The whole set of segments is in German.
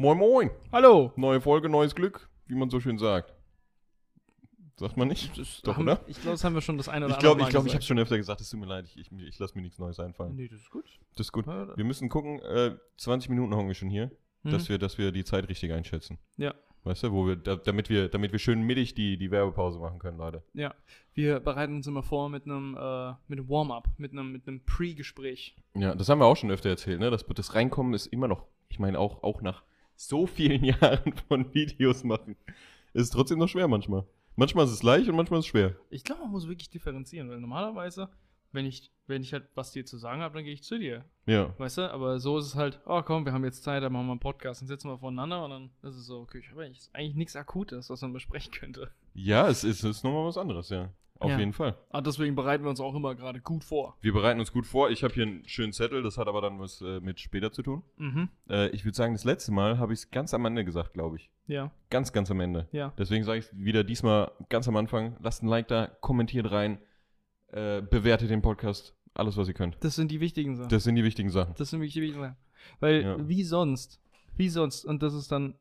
Moin Moin. Hallo. Neue Folge, neues Glück, wie man so schön sagt. Sagt man nicht? Das Doch, haben, oder? Ich glaube, das haben wir schon das eine oder Ich glaube, andere ich, glaub, ich habe schon öfter gesagt, es tut mir leid, ich, ich, ich lasse mir nichts Neues einfallen. Nee, das ist gut. Das ist gut. Ja, Wir müssen gucken, äh, 20 Minuten haben wir schon hier, Mhm. dass, wir, dass wir die Zeit richtig einschätzen. Ja. Weißt du, wo wir, da, damit wir, damit wir schön mittig die, die Werbepause machen können, Leute. Ja, wir bereiten uns immer vor mit einem, äh, mit einem Warm-up, mit einem, mit einem Pre-Gespräch. Ja, das haben wir auch schon öfter erzählt, ne? Das, das Reinkommen ist immer noch, ich meine, auch, auch nach so vielen Jahren von Videos machen, ist es trotzdem noch schwer manchmal. Manchmal ist es leicht und manchmal ist es schwer. Ich glaube, man muss wirklich differenzieren, weil normalerweise, wenn ich, wenn ich halt was dir zu sagen habe, dann gehe ich zu dir. Ja. Weißt du? Aber so ist es halt, oh komm, wir haben jetzt Zeit, dann machen wir einen Podcast, dann sitzen wir voneinander und dann ist es so, okay, ich habe eigentlich, eigentlich nichts Akutes, was man besprechen könnte. Ja, es ist, es ist nochmal was anderes, ja. Auf Ja. jeden Fall. Ah, deswegen bereiten wir uns auch immer gerade gut vor. Wir bereiten uns gut vor. Ich habe hier einen schönen Zettel, das hat aber dann was äh, mit später zu tun. Mhm. Äh, ich würde sagen, das letzte Mal habe ich es ganz am Ende gesagt, glaube ich. Ja, Ganz, ganz am Ende. ja. Deswegen sage ich es wieder diesmal ganz am Anfang. Lasst ein Like da, kommentiert rein, äh, bewertet den Podcast, alles, was ihr könnt. Das sind die wichtigen Sachen. Das sind die wichtigen Sachen. Das sind wirklich die wichtigen Sachen. Weil, Ja. wie sonst, wie sonst, und das ist dann,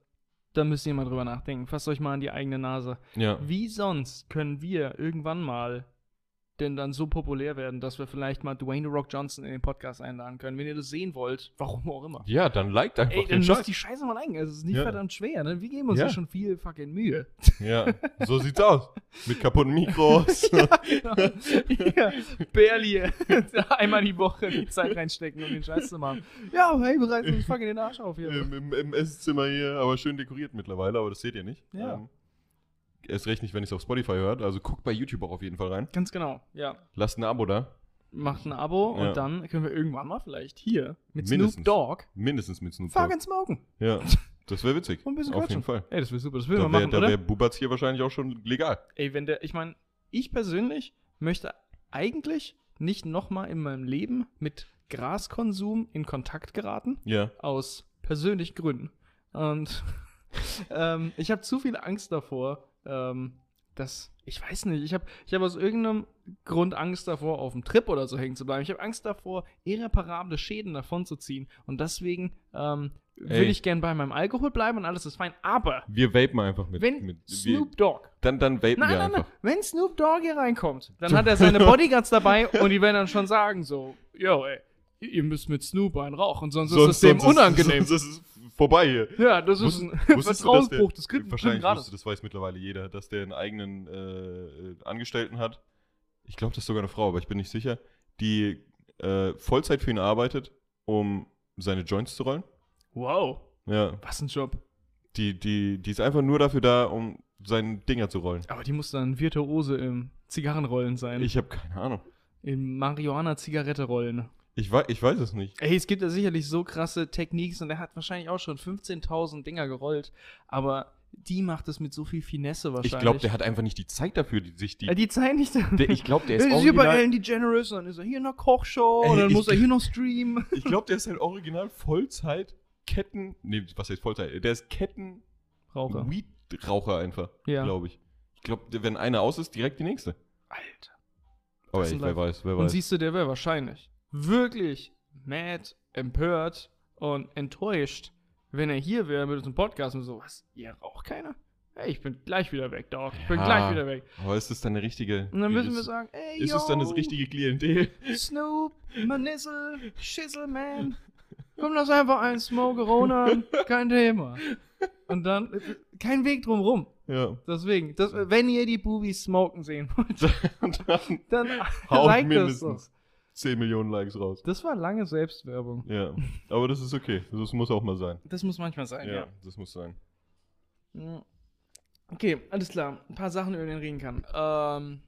da müsst ihr mal drüber nachdenken, fasst euch mal an die eigene Nase. Ja. Wie sonst können wir irgendwann mal denn dann so populär werden, dass wir vielleicht mal Dwayne The Rock Johnson in den Podcast einladen können, wenn ihr das sehen wollt, warum auch immer. Ja, dann liked einfach Ey, dann den müsst Scheiß. die Scheiße mal liken. Es ist nicht Ja. verdammt schwer, ne? Wir geben uns Ja. ja schon viel fucking Mühe. Ja, so sieht's aus. Mit kaputten Mikros. genau. ja, barely einmal die Woche die Zeit reinstecken, um den Scheiß zu machen. Ja, hey, reißen uns fucking den Arsch auf hier. Im, im, Im Esszimmer hier, aber schön dekoriert mittlerweile, aber das seht ihr nicht. Ja. Ähm, erst recht nicht, wenn ihr es auf Spotify hört. Also guckt bei YouTube auch auf jeden Fall rein. Ganz genau, ja. Lasst ein Abo da. Macht ein Abo Ja. und dann können wir irgendwann mal vielleicht hier mit Mindestens. Snoop Dogg Mindestens mit Snoop Dogg. fucking smoken. Ja, das wäre witzig. Und ein bisschen auf quatschen. jeden Fall. Ey, das wäre super, das man wäre machen, da oder? wär Bubatz hier wahrscheinlich auch schon legal. Ey, wenn der, ich meine, ich persönlich möchte eigentlich nicht nochmal in meinem Leben mit Graskonsum in Kontakt geraten, Ja. aus persönlichen Gründen. Und ähm, ich habe zu viel Angst davor, ähm, dass, ich weiß nicht, ich habe ich hab aus irgendeinem Grund Angst davor, auf dem Trip oder so hängen zu bleiben. Ich habe Angst davor, irreparable Schäden davon zu ziehen. Und deswegen ähm, will Ey. ich gern bei meinem Alkohol bleiben und alles ist fein. Aber Wir vapen einfach mit. wenn mit Snoop Dogg dann, dann vapen Nein, wir nein, nein. einfach. Wenn Snoop Dogg hier reinkommt, dann hat er seine Bodyguards dabei und die werden dann schon sagen so, yo, ey, ihr müsst mit Snoop einen rauchen, sonst, ist es dem sonst unangenehm. Sonst ist es vorbei hier. ja, das ist Wusst- ein du, dass Vertrauensbruch. Das kriegt Wahrscheinlich wusste, das weiß mittlerweile jeder, dass der einen eigenen äh, Angestellten hat. Ich glaube, das ist sogar eine Frau, aber ich bin nicht sicher. Die äh, Vollzeit für ihn arbeitet, um seine Joints zu rollen. Wow, Ja. was ein Job. Die, die, die ist einfach nur dafür da, um seine Dinger zu rollen. Aber die muss dann Virtuose im Zigarrenrollen sein. Ich habe keine Ahnung. Im Marihuana-Zigarette rollen. Ich weiß, ich weiß es nicht. Ey, es gibt ja sicherlich so krasse Techniks und er hat wahrscheinlich auch schon 15.000 Dinger gerollt, aber die macht es mit so viel Finesse wahrscheinlich. Ich glaube, der hat einfach nicht die Zeit dafür, die, sich die. Ja, die zeigen nicht. der, ich glaube, der ist Er ist hier bei original. Ellen DeGeneres und dann ist er hier in der Kochshow Ey, und dann muss er hier noch streamen. Ich glaube, der ist halt original Vollzeit Ketten. Nee, was heißt Vollzeit? Der ist Ketten Raucher. Weed-Raucher einfach, Ja. glaube ich. Ich glaube, wenn einer aus ist, direkt die nächste. Alter. Aber Das ey, wer weiß, wer Und weiß. siehst du, der wäre wahrscheinlich wirklich mad, empört und enttäuscht, wenn er hier wäre mit unserem Podcast und so, was, ihr raucht keiner? Ey, ich bin gleich wieder weg, Dog. Ich bin Ja. gleich wieder weg. Aber ist das dann eine richtige. Und dann müssen wir sagen, ey, Ist yo, dann das richtige Klientel? Snoop, Manissel, Schissel, man. Komm, lass einfach ein Smoke Rona, kein Thema. Und dann, kein Weg drum rum. Ja. Deswegen, das, wenn ihr die Bubis smoken sehen wollt, dann dann haut like das doch. mindestens 10 Millionen Likes raus. Das war lange Selbstwerbung. Ja. Aber das ist okay. Das muss auch mal sein. Das muss manchmal sein, Ja, ja. das muss sein. Ja. Okay, alles klar. Ein paar Sachen, über die man reden kann. Ähm,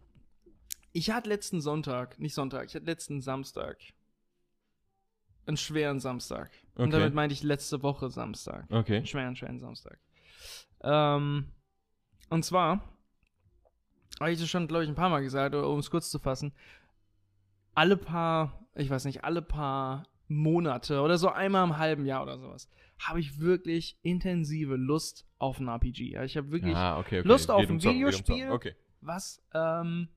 ich hatte letzten Sonntag, nicht Sonntag, ich hatte letzten Samstag einen schweren Samstag. Und Okay. damit meinte ich letzte Woche Samstag. Okay. Einen schweren, schweren Samstag. Ähm, und zwar, habe ich das schon, glaube ich, ein paar Mal gesagt, um es kurz zu fassen, alle paar, ich weiß nicht, alle paar Monate oder so einmal im halben Jahr oder sowas, habe ich wirklich intensive Lust auf ein RPG. Ich habe wirklich ah, okay, okay. Lust auf ein Videospiel. Okay. was ähm,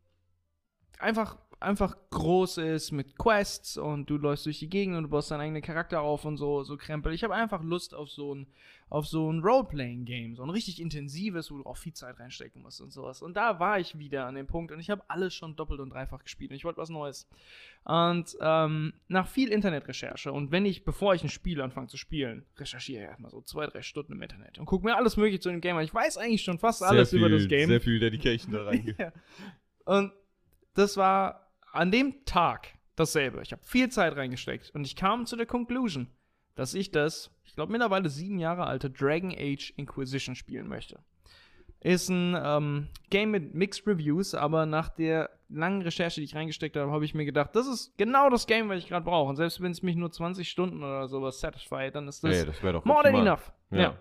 einfach einfach groß ist mit Quests und du läufst durch die Gegend und du baust deinen eigenen Charakter auf und so, so Krempel. Ich habe einfach Lust auf so ein, auf so ein Roleplaying-Game, so ein richtig intensives, wo du auch viel Zeit reinstecken musst und sowas. Und da war ich wieder an dem Punkt und ich habe alles schon doppelt und dreifach gespielt und ich wollte was Neues. Und ähm, nach viel Internetrecherche und wenn ich, bevor ich ein Spiel anfange zu spielen, recherchiere ich erstmal so zwei, drei Stunden im Internet und gucke mir alles mögliche zu dem Game an. Ich weiß eigentlich schon fast alles sehr über viel, das Game. Sehr viel Dedication da rein. Ja. Und das war an dem Tag dasselbe. Ich habe viel Zeit reingesteckt und ich kam zu der Conclusion, dass ich das, ich glaube mittlerweile sieben Jahre alte Dragon Age Inquisition spielen möchte. Ist ein ähm, Game mit Mixed Reviews, aber nach der langen Recherche, die ich reingesteckt habe, habe ich mir gedacht, das ist genau das Game, was ich gerade brauche. Und selbst wenn es mich nur 20 Stunden oder sowas satisfied, dann ist das Ey, das more than enough. Ja.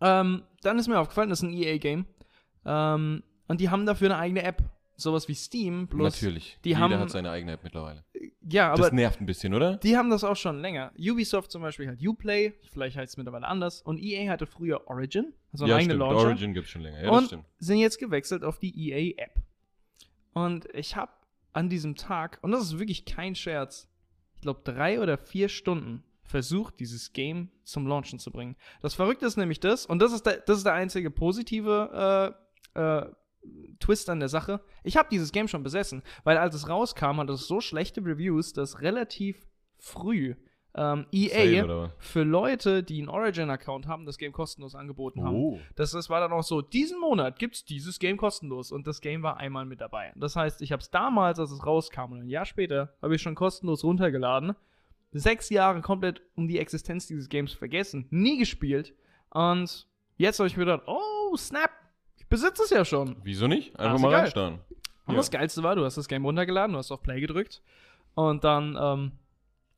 Ähm, dann ist mir aufgefallen, das ist ein EA-Game. Ähm, und die haben dafür eine eigene App. Sowas wie Steam. Bloß, Natürlich. die Jeder haben- hat seine eigene App mittlerweile. Ja, aber das nervt ein bisschen, oder? die haben das auch schon länger. Ubisoft zum Beispiel hat Uplay, vielleicht heißt es mittlerweile anders. Und EA hatte früher Origin, also ja, eigene stimmt. Launcher. Origin gibt's schon länger. Ja, das und stimmt. sind jetzt gewechselt auf die EA-App. Und ich habe an diesem Tag, und das ist wirklich kein Scherz, ich glaube drei oder vier Stunden versucht, dieses Game zum Launchen zu bringen. Das Verrückte ist nämlich das, und das ist der, das ist der einzige positive äh, äh, Twist an der Sache. Ich habe dieses Game schon besessen, weil als es rauskam, hat es so schlechte Reviews, dass relativ früh ähm, Sale EA was? für Leute, die einen Origin-Account haben, das Game kostenlos angeboten haben. Oh. Das, das war dann auch so, diesen Monat gibt es dieses Game kostenlos und das Game war einmal mit dabei. Das heißt, ich habe es damals, als es rauskam und ein Jahr später, habe ich schon kostenlos runtergeladen. Sechs Jahre komplett um die Existenz dieses Games vergessen, nie gespielt und jetzt habe ich mir gedacht, oh, snap, ich besitze es ja schon. Wieso nicht? Einfach ist mal egal. reinstarten. Und Ja. das Geilste war, du hast das Game runtergeladen, du hast auf Play gedrückt und dann ähm,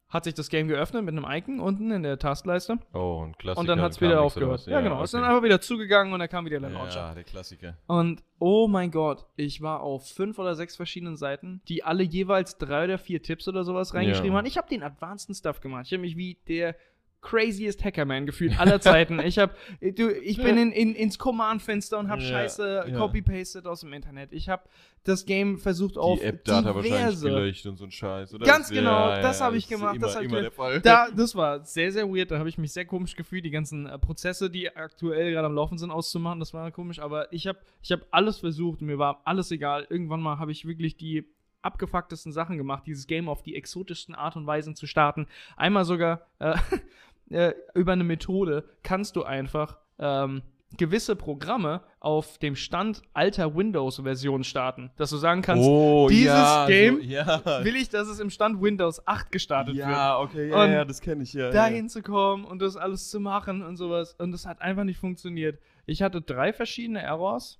hat sich das Game geöffnet mit einem Icon unten in der Tastleiste Oh, ein Klassiker. und dann hat es wieder aufgehört. was? Ja, genau. Ist dann okay. einfach wieder zugegangen und dann kam wieder der Launcher. Ja, der Klassiker. Und oh mein Gott, ich war auf fünf oder sechs verschiedenen Seiten, die alle jeweils drei oder vier Tipps oder sowas reingeschrieben Ja. haben. Ich habe den advanceden Stuff gemacht. Ich habe mich wie der craziest Hackerman gefühlt aller Zeiten. ich habe, du, ich bin in, in, ins Command-Fenster und habe Ja, Scheiße ja. copy-pasted aus dem Internet. Ich habe das Game versucht auf Die App-Data wahrscheinlich gelöscht und so ein Scheiß, oder? Ganz genau, ja, das habe ich gemacht, Immer, das hab immer der Fall. da, das war sehr, sehr weird. Da habe ich mich sehr komisch gefühlt, die ganzen äh, Prozesse, die aktuell gerade am Laufen sind, auszumachen. Das war komisch. Aber ich habe ich hab alles versucht und mir war alles egal. Irgendwann mal habe ich wirklich die abgefucktesten Sachen gemacht, dieses Game auf die exotischsten Art und Weisen zu starten. Einmal sogar äh, äh, über eine Methode kannst du einfach ähm, gewisse Programme auf dem Stand alter Windows-Versionen starten. Dass du sagen kannst, oh, dieses ja, Game So, ja. will ich, dass es im Stand Windows 8 gestartet wird ja, okay, ja, Und ja, das kenne ich ja. dahin zu kommen und das alles zu machen und sowas. Und das hat einfach nicht funktioniert. Ich hatte drei verschiedene Errors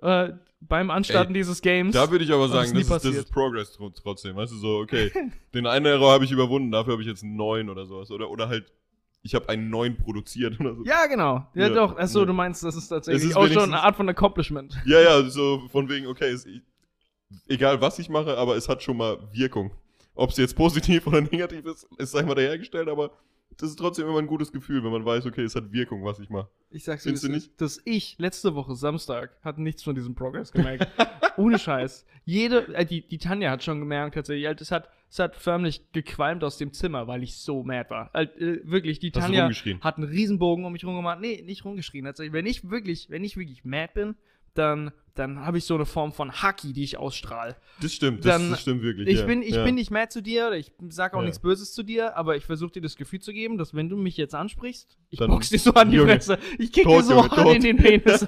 äh, beim Anstarten dieses Games. Da würde ich aber sagen, das ist, das ist Progress tro- trotzdem. Weißt du, so, okay, den einen Error habe ich überwunden, dafür habe ich jetzt einen neuen oder sowas. Oder, oder halt, ich habe einen neuen produziert oder so. ja, genau. Ja, Ja, doch. Achso, ja. du meinst, das ist tatsächlich ist auch schon eine Art von Accomplishment. Ja, ja, so von wegen, okay, es, egal was ich mache, aber es hat schon mal Wirkung. Ob es jetzt positiv oder negativ ist, ist, sag ich mal, dahergestellt, aber das ist trotzdem immer ein gutes Gefühl, wenn man weiß, okay, es hat Wirkung, was ich mache. Ich sag's Findest dir, das ist- dass ich letzte Woche Samstag hat nichts von diesem Progress gemerkt. Ohne Scheiß. Jede, äh, die, die Tanja hat schon gemerkt tatsächlich, halt, es hat, es hat förmlich gequalmt aus dem Zimmer, weil ich so mad war. Äh, wirklich, die Hast Tanja hat einen Riesenbogen um mich rumgemacht. Nee, nicht rumgeschrien. Tatsächlich. Wenn ich wirklich, wenn ich wirklich mad bin, dann, dann habe ich so eine Form von Haki, die ich ausstrahle. Das stimmt, das, Dann- das stimmt wirklich. Ich, ja. bin, ich ja. bin nicht mad zu dir, ich sage auch Ja. nichts Böses zu dir, aber ich versuche dir das Gefühl zu geben, dass wenn du mich jetzt ansprichst, ich Dann- box dir so an die Junge, Fresse. Ich kick dir so Junge, hart tot. in den Penis.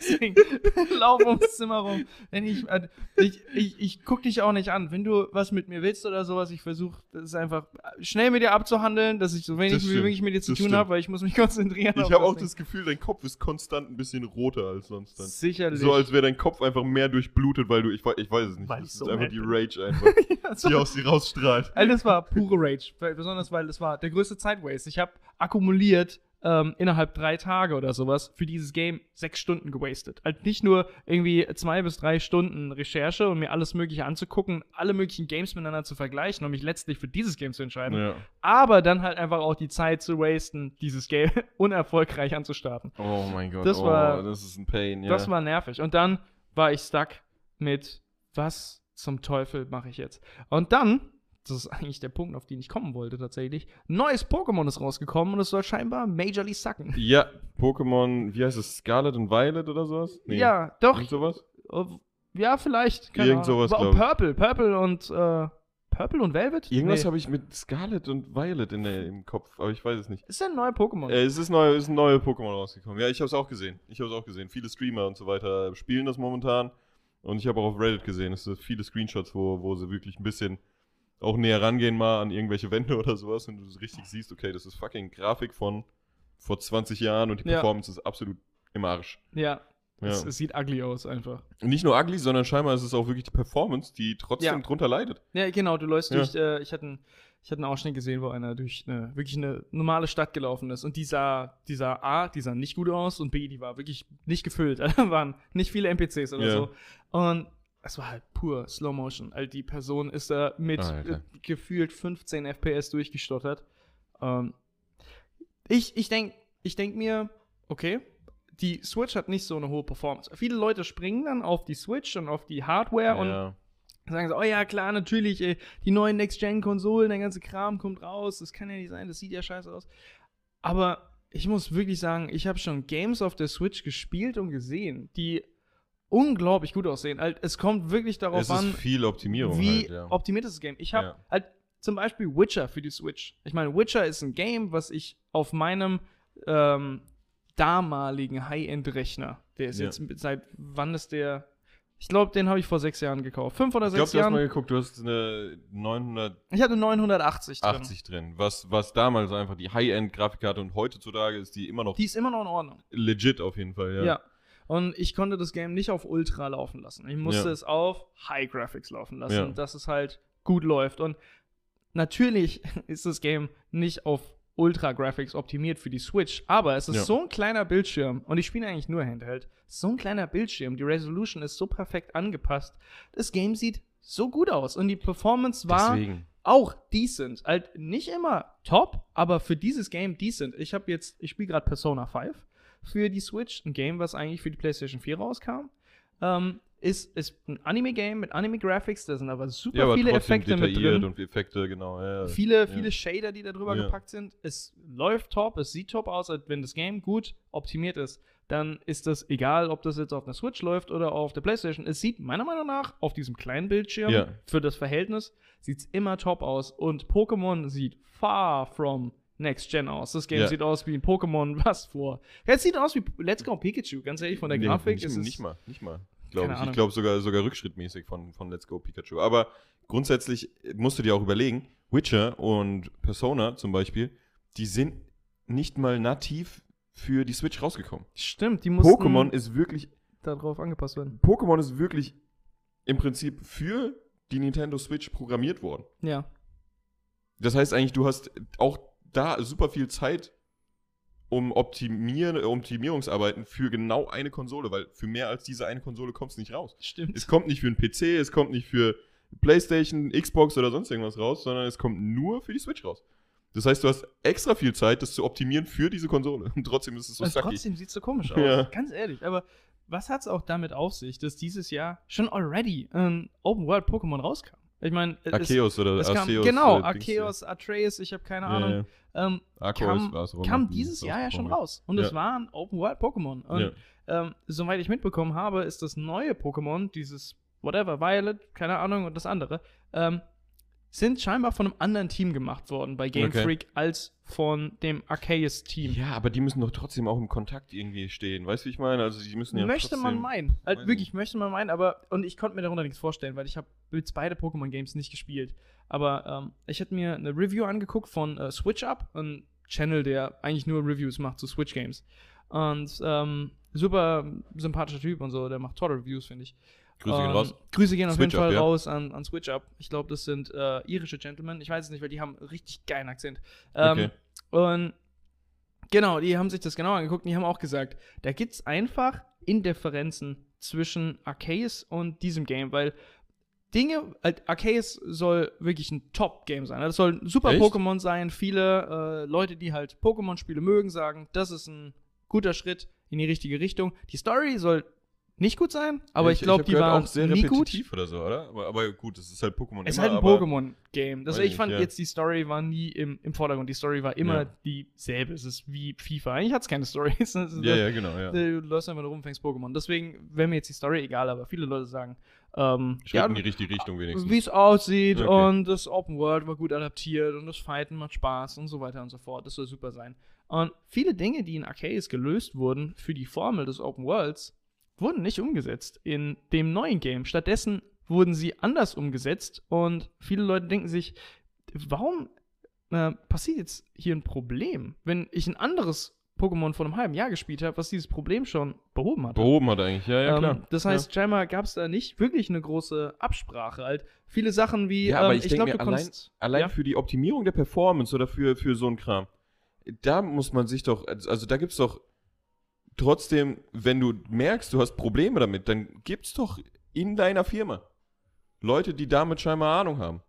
Deswegen, lauf ums Zimmer rum. Wenn ich, äh, ich, ich, ich guck dich auch nicht an. Wenn du was mit mir willst oder sowas, ich versuche, das einfach schnell mit dir abzuhandeln, dass ich so wenig wie möglich mit dir zu das tun habe, weil ich muss mich konzentrieren. Ich habe auch das Gefühl, dein Kopf ist konstant ein bisschen roter als sonst dann. Sicherlich. So als wäre dein Kopf einfach mehr durchblutet, weil du, ich, ich weiß es nicht. Weil das ich ist so einfach die. Rage einfach, Ja, so. die aus dir rausstrahlt. Also das war pure Rage. Besonders weil das war der größte Zeitwaste. Ich habe akkumuliert ähm, innerhalb drei Tage oder sowas für dieses Game sechs Stunden gewastet. Halt nicht nur irgendwie zwei bis drei Stunden Recherche und mir alles Mögliche anzugucken, alle möglichen Games miteinander zu vergleichen und mich letztlich für dieses Game zu entscheiden, Ja. aber dann halt einfach auch die Zeit zu wasten, dieses Game unerfolgreich anzustarten. Oh mein Gott, Das oh, war- das ist ein Pain, ja. Das war nervig. Und dann war ich stuck mit was? zum Teufel mache ich jetzt? Und dann, das ist eigentlich der Punkt, auf den ich kommen wollte tatsächlich, neues Pokémon ist rausgekommen und es soll scheinbar majorly sacken. Ja, Pokémon, wie heißt es, Scarlet und Violet oder sowas? Ja, doch. Irgend sowas? Ja, vielleicht. Irgend sowas, Aber glaub ich. Purple, Purple und äh, Purple und Velvet? Irgendwas Nee. habe ich mit Scarlet und Violet in der, im Kopf, aber ich weiß es nicht. Ist ja ein neuer Pokémon. Äh, es ist, neu, es ist ein neuer Pokémon rausgekommen. Ja, ich habe es auch gesehen. Ich habe es auch gesehen. Viele Streamer und so weiter spielen das momentan. Und ich habe auch auf Reddit gesehen, es sind viele Screenshots, wo, wo sie wirklich ein bisschen auch näher rangehen mal an irgendwelche Wände oder sowas und du es richtig siehst, okay, das ist fucking Grafik von vor 20 Jahren und die Ja. Performance ist absolut im Arsch. ja. Ja. Es, es sieht ugly aus einfach. Und nicht nur ugly, sondern scheinbar ist es auch wirklich die Performance, die trotzdem Ja. drunter leidet. Ja, genau, du läufst durch, äh, ich hatte einen, ich hatte einen Ausschnitt gesehen, wo einer durch eine, wirklich eine normale Stadt gelaufen ist und die sah, die sah A, die sah nicht gut aus und B, die war wirklich nicht gefüllt. Da waren nicht viele NPCs oder Ja. so. Und es war halt pur Slow Motion. Also die Person ist da mit äh, gefühlt 15 FPS durchgestottert. Ähm, ich ich denke ich denk mir, okay, die Switch hat nicht so eine hohe Performance. Viele Leute springen dann auf die Switch und auf die Hardware und ja. sagen so, oh ja, klar, natürlich, ey, die neuen Next-Gen-Konsolen, der ganze Kram kommt raus, das kann ja nicht sein, das sieht ja scheiße aus. Aber ich muss wirklich sagen, ich habe schon Games auf der Switch gespielt und gesehen, die unglaublich gut aussehen. Halt, es kommt wirklich darauf Es an, ist viel Optimierung wie halt, ja. optimiert ist das Game. Ich habe Ja. halt zum Beispiel Witcher für die Switch. Ich meine, Witcher ist ein Game, was ich auf meinem ähm, damaligen High-End-Rechner, der ist Ja. jetzt seit wann ist der? Ich glaube, den habe ich vor sechs Jahren gekauft. Fünf oder Ich glaube, sechs du hast Jahren. mal geguckt, du hast eine 980 Ich hatte 980 drin. drin, was, was damals einfach die High-End-Grafikkarte und heutzutage ist die immer noch Die ist immer noch in Ordnung. legit auf jeden Fall, ja. Ja. Und ich konnte das Game nicht auf Ultra laufen lassen. Ich musste Ja. es auf High Graphics laufen lassen, Ja. dass es halt gut läuft. Und natürlich ist das Game nicht auf Ultra Graphics optimiert für die Switch, aber es ist Ja. so ein kleiner Bildschirm und ich spiele eigentlich nur Handheld. So ein kleiner Bildschirm, die Resolution ist so perfekt angepasst. Das Game sieht so gut aus und die Performance war Deswegen. auch decent. Halt nicht immer top, aber für dieses Game decent. Ich habe jetzt, ich spiele gerade Persona 5 für die Switch, ein Game, was eigentlich für die PlayStation 4 rauskam. Ähm, ist, ist ein Anime-Game mit Anime-Graphics, da sind aber super Ja, aber viele Effekte mit drin. und Effekte, genau. Ja. Viele, Ja. viele Shader, die da drüber gepackt sind. Es läuft top, es sieht top aus, als wenn das Game gut optimiert ist. Dann ist das egal, ob das jetzt auf der Switch läuft oder auf der PlayStation. Es sieht meiner Meinung nach auf diesem kleinen Bildschirm für das Verhältnis sieht's immer top aus. Und Pokémon sieht far from Next Gen aus. Das Game Ja. sieht aus wie ein Pokémon, was vor. Es sieht aus wie Let's Go Pikachu, ganz ehrlich, von der Nee, Grafik nicht, ist es. nicht mal, nicht mal. Glaube ich. Ich glaube sogar, sogar rückschrittmäßig von, von Let's Go Pikachu. Aber grundsätzlich musst du dir auch überlegen, Witcher und Persona zum Beispiel, die sind nicht mal nativ für die Switch rausgekommen. Stimmt, die mussten Pokémon ist wirklich, darauf angepasst werden. Pokémon ist wirklich im Prinzip für die Nintendo Switch programmiert worden. Ja. Das heißt eigentlich, du hast auch da super viel Zeit, um Optimieren, Optimierungsarbeiten für genau eine Konsole, weil für mehr als diese eine Konsole kommst du nicht raus. Stimmt. Es kommt nicht für einen PC, es kommt nicht für PlayStation, Xbox oder sonst irgendwas raus, sondern es kommt nur für die Switch raus. Das heißt, du hast extra viel Zeit, das zu optimieren für diese Konsole. Und trotzdem ist es so sucky. trotzdem sieht es so komisch aus. Ja. Ganz ehrlich. Aber was hat es auch damit auf sich, dass dieses Jahr schon already ein Open World Pokémon rauskam? Ich meine, es, Arceus oder es kam, Arceus. genau, äh, Arceus, Atreus, ich habe keine ja. Ahnung. Ja. Ähm, Arceus kam, kam die dieses Jahr ja schon raus. Und Ja. es war ein Open World Pokémon. Und Ja. ähm, soweit ich mitbekommen habe, ist das neue Pokémon, dieses whatever, Violet, keine Ahnung, und das andere, ähm, sind scheinbar von einem anderen Team gemacht worden bei Game Okay. Freak als von dem Arceus-Team. Ja, aber die müssen doch trotzdem auch im Kontakt irgendwie stehen. Weißt du, wie ich meine? Also die müssen ja möchte trotzdem, man meinen. Halt wirklich, möchte man meinen, aber und ich konnte mir darunter nichts vorstellen, weil ich habe jetzt beide Pokémon-Games nicht gespielt. Aber ähm, ich hätte mir eine Review angeguckt von äh, Switch Up, ein Channel, der eigentlich nur Reviews macht zu Switch-Games. Und ähm, super sympathischer Typ und so, der macht tolle Reviews, finde ich. Grüße gehen Ähm, raus. Grüße gehen auf Switch jeden Up, Fall ja. raus an, an Switch Up. Ich glaube, das sind äh, irische Gentlemen. Ich weiß es nicht, weil die haben einen richtig geilen Akzent. Ähm, Okay. Und genau, die haben sich das genau angeguckt und die haben auch gesagt, da gibt es einfach Indifferenzen zwischen Arceus und diesem Game, weil Dinge, halt, Arceus soll wirklich ein Top-Game sein. Das soll ein super Echt? Pokémon sein. Viele äh, Leute, die halt Pokémon-Spiele mögen, sagen, das ist ein guter Schritt in die richtige Richtung. Die Story soll nicht gut sein, aber ich, glaube, hab die waren auch sehr nie gut. repetitiv oder so, oder? Aber, aber gut, es ist halt Pokémon. Es ist halt ein Pokémon-Game. Weiß Ich ich, fand ja. jetzt, die Story war nie im, im Vordergrund. Die Story war immer Ja. dieselbe. Es ist wie FIFA. Eigentlich hat es keine Story. Es ist- Ja, ja, genau, ja. Du läufst einfach nur rum, fängst Pokémon. Deswegen wäre mir jetzt die Story egal, aber viele Leute sagen, ähm, Schritt in die richtige Richtung wenigstens. wie es aussieht Okay. und das Open World war gut adaptiert und das Fighten macht Spaß und so weiter und so fort. Das soll super sein. Und viele Dinge, die in Arceus gelöst wurden für die Formel des Open Worlds, wurden nicht umgesetzt in dem neuen Game. Stattdessen wurden sie anders umgesetzt und viele Leute denken sich, warum äh, passiert jetzt hier ein Problem, wenn ich ein anderes Pokémon vor einem halben Jahr gespielt habe, was dieses Problem schon behoben hat? Behoben hat eigentlich, ja, ja, klar. Ähm, das heißt, scheinbar gab es da nicht wirklich eine große Absprache. Halt viele Sachen wie, Ja, aber ähm, ich ich glaube, du allein- konntest. Allein ja? für die Optimierung der Performance oder für, für so ein Kram, da muss man sich doch, also da gibt's doch trotzdem, wenn du merkst, du hast Probleme damit, dann gibt's doch in deiner Firma Leute, die damit scheinbar Ahnung haben.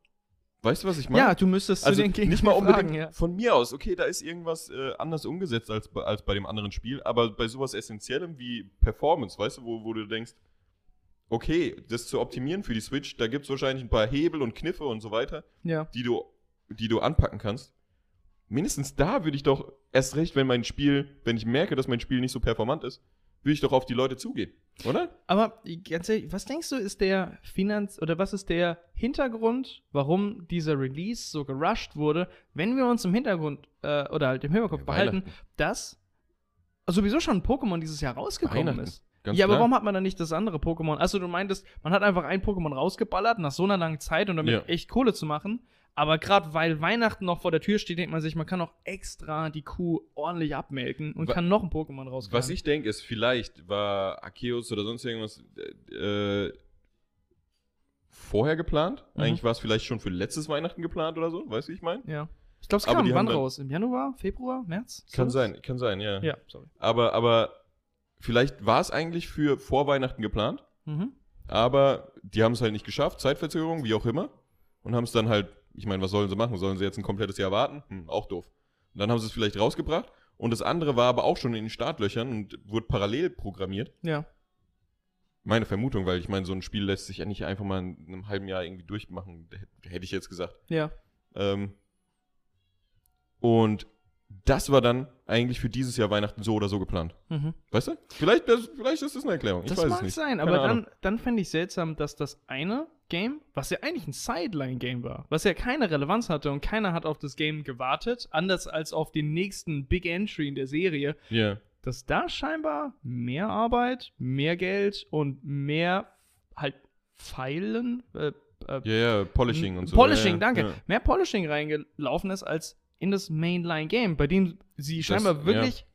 Weißt du, was ich meine? ja, du müsstest also zu den nicht mal Gegnern unbedingt fragen, ja. von mir aus. Okay, da ist irgendwas äh, anders umgesetzt als, bei- als bei dem anderen Spiel, aber bei sowas Essentiellem wie Performance, weißt du, wo, wo du denkst, okay, das zu optimieren für die Switch, da gibt's wahrscheinlich ein paar Hebel und Kniffe und so weiter, Ja. die du, die du anpacken kannst. Mindestens da würde ich doch erst recht, wenn mein Spiel, wenn ich merke, dass mein Spiel nicht so performant ist, würde ich doch auf die Leute zugehen, oder? Aber ganz ehrlich, was denkst du, ist der Finanz oder was ist der Hintergrund, warum dieser Release so gerusht wurde, wenn wir uns im Hintergrund äh, oder halt im Hinterkopf Ja, behalten, dass sowieso schon ein Pokémon dieses Jahr rausgekommen ist? Ganz ja, aber klar. warum hat man dann nicht das andere Pokémon? Also du meintest, man hat einfach ein Pokémon rausgeballert nach so einer langen Zeit und damit Ja. echt Kohle zu machen. Aber gerade weil Weihnachten noch vor der Tür steht, denkt man sich, man kann auch extra die Kuh ordentlich abmelken und Wa- kann noch ein Pokémon rauskommen. Was ich denke, ist, vielleicht war Arceus oder sonst irgendwas äh, äh, vorher geplant. Mhm. Eigentlich war es vielleicht schon für letztes Weihnachten geplant oder so, weißt du, wie ich meine? Ja. Ich glaube, es kam die wann raus? Im Januar, Februar, März? Kann Sowas? sein, kann sein, ja. Ja, sorry. Aber, aber vielleicht war es eigentlich für vor Weihnachten geplant, Mhm. aber die haben es halt nicht geschafft, Zeitverzögerung, wie auch immer. Und haben es dann halt, ich meine, was sollen sie machen? Sollen sie jetzt ein komplettes Jahr warten? Hm, auch doof. Und dann haben sie es vielleicht rausgebracht. Und das andere war aber auch schon in den Startlöchern und wurde parallel programmiert. Ja. Meine Vermutung, weil ich meine, so ein Spiel lässt sich ja nicht einfach mal in einem halben Jahr irgendwie durchmachen, hätte ich jetzt gesagt. Ja. Ähm, und das war dann eigentlich für dieses Jahr Weihnachten so oder so geplant. Mhm. Weißt du? Vielleicht, vielleicht ist das eine Erklärung. Ich Das weiß mag es nicht. sein, Keine aber Ahnung. dann, dann fände ich seltsam, dass das eine Game, was ja eigentlich ein Sideline-Game war, was ja keine Relevanz hatte und keiner hat auf das Game gewartet, anders als auf den nächsten Big Entry in der Serie, Ja. dass da scheinbar mehr Arbeit, mehr Geld und mehr halt Pfeilen, äh, äh, Ja, ja, Polishing und so. Polishing, danke. Mehr Polishing reingelaufen ist als in das Mainline-Game, bei dem sie scheinbar ja. wirklich,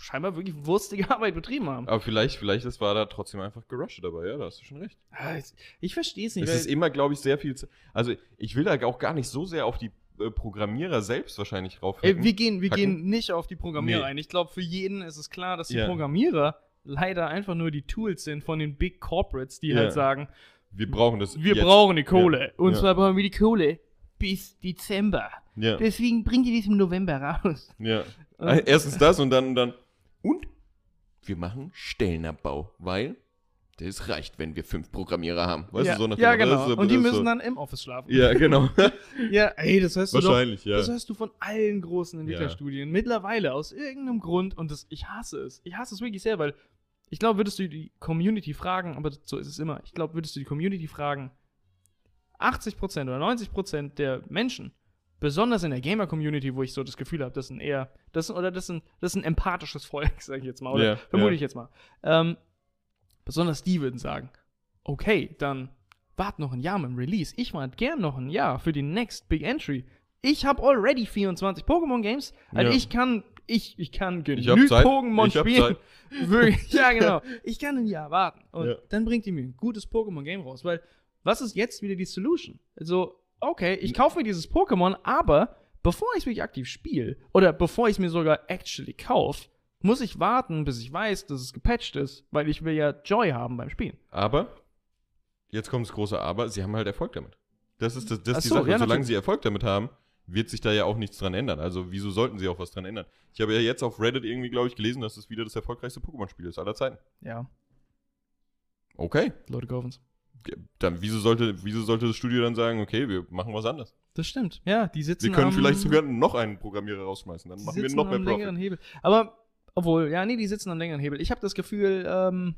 scheinbar wirklich wurstige Arbeit betrieben haben. Aber vielleicht, vielleicht das war da trotzdem einfach gerusht dabei, ja, da hast du schon recht. Ah, Ich, ich verstehe es nicht. Es ist immer, glaube ich, sehr viel. Also, ich will da auch gar nicht so sehr auf die äh, Programmierer selbst wahrscheinlich rauf. Ey, wir gehen, wir Hacken? gehen nicht auf die Programmierer Nee. ein. Ich glaube, für jeden ist es klar, dass die Ja. Programmierer leider einfach nur die Tools sind von den Big Corporates, die Ja. halt sagen, Wir brauchen das. wir jetzt. brauchen die Kohle. Und Ja. zwar brauchen wir die Kohle bis Dezember. Ja, Deswegen bringt ihr das im November raus. ja. Erstens das und dann, dann. Und wir machen Stellenabbau, weil das reicht, wenn wir fünf Programmierer haben. Weißt ja, du, so nach ja genau. so- Und die müssen so, dann im Office schlafen. Ja, genau. Ja, ey, das hörst du doch. Ja. Das hörst du von allen großen Entwicklerstudien. Mittlerweile, aus irgendeinem Grund, und das, ich hasse es. Ich hasse es wirklich sehr, weil ich glaube, würdest du die Community fragen, aber so ist es immer, ich glaube, würdest du die Community fragen, 80% oder 90% der Menschen, besonders in der Gamer-Community, wo ich so das Gefühl habe, das sind eher, das sind, oder das sind, das ist ein empathisches Volk, sage ich jetzt mal, oder Ja, vermute ja. ich jetzt mal. Ähm, besonders die würden sagen, okay, dann wart noch ein Jahr mit dem Release. Ich warte gern noch ein Jahr für die Next Big Entry. Ich habe already 24 Pokémon Games. Also Ja. ich kann, ich, ich kann genügend. Pokémon spielen. Ja genau. Ich kann ein Jahr warten. Und Ja. dann bringt ihr mir ein gutes Pokémon Game raus. Weil, was ist jetzt wieder die Solution? Also, okay, ich kaufe mir dieses Pokémon, aber bevor ich es wirklich aktiv spiele, oder bevor ich es mir sogar actually kaufe, muss ich warten, bis ich weiß, dass es gepatcht ist, weil ich will ja Joy haben beim Spielen. Aber, jetzt kommt das große Aber, sie haben halt Erfolg damit. Das ist, das, das ist die so, Sache. ja, Solange sie Erfolg damit haben, wird sich da ja auch nichts dran ändern. Also, wieso sollten sie auch was dran ändern? Ich habe ja jetzt auf Reddit irgendwie, glaube ich, gelesen, dass es wieder das erfolgreichste Pokémon-Spiel ist aller Zeiten. Ja. Okay. Leute kaufen's. Dann, wieso sollte, wieso sollte das Studio dann sagen, okay, wir machen was anderes? Das stimmt. Ja, die sitzen Wir können am, vielleicht sogar noch einen Programmierer rausschmeißen. Dann machen wir noch mehr am längeren Profit. Hebel. Aber, obwohl, ja, nee, die sitzen am längeren Hebel. Ich habe das Gefühl, ähm,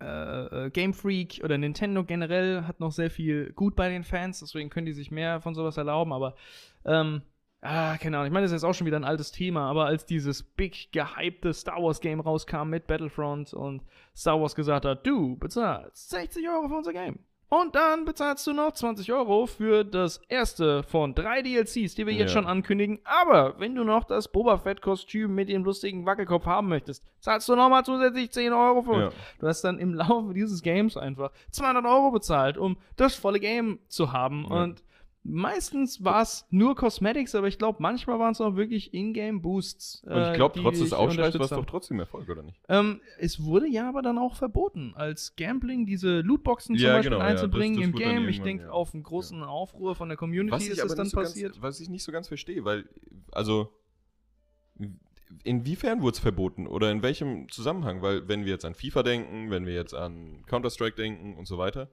äh, äh, Game Freak oder Nintendo generell hat noch sehr viel gut bei den Fans, deswegen können die sich mehr von sowas erlauben, aber ähm, ah, keine Ahnung, ich meine, das ist jetzt auch schon wieder ein altes Thema, aber als dieses big gehypte Star Wars Game rauskam mit Battlefront und Star Wars gesagt hat, du bezahlst 60 Euro für unser Game. Und dann bezahlst du noch 20 Euro für das erste von drei DLCs, die wir jetzt Ja. schon ankündigen. Aber wenn du noch das Boba Fett-Kostüm mit dem lustigen Wackelkopf haben möchtest, zahlst du nochmal zusätzlich 10 Euro für. Ja. Du hast dann im Laufe dieses Games einfach 200 Euro bezahlt, um das volle Game zu haben. Ja. Und meistens war es nur Cosmetics, aber ich glaube, manchmal waren es auch wirklich Ingame-Boosts. Und ich äh, glaube, trotz des dich Aufschreis war es doch trotzdem Erfolg, oder nicht? Ähm, es wurde ja aber dann auch verboten, als Gambling diese Lootboxen zum Ja, Beispiel genau, ja, einzubringen das- das im Game. Ich denke, ja. auf einen großen Aufruhr von der Community ist das dann so passiert. Ganz, was ich nicht so ganz verstehe, weil, also, inwiefern wurde es verboten oder in welchem Zusammenhang? Weil, wenn wir jetzt an FIFA denken, wenn wir jetzt an Counter-Strike denken und so weiter,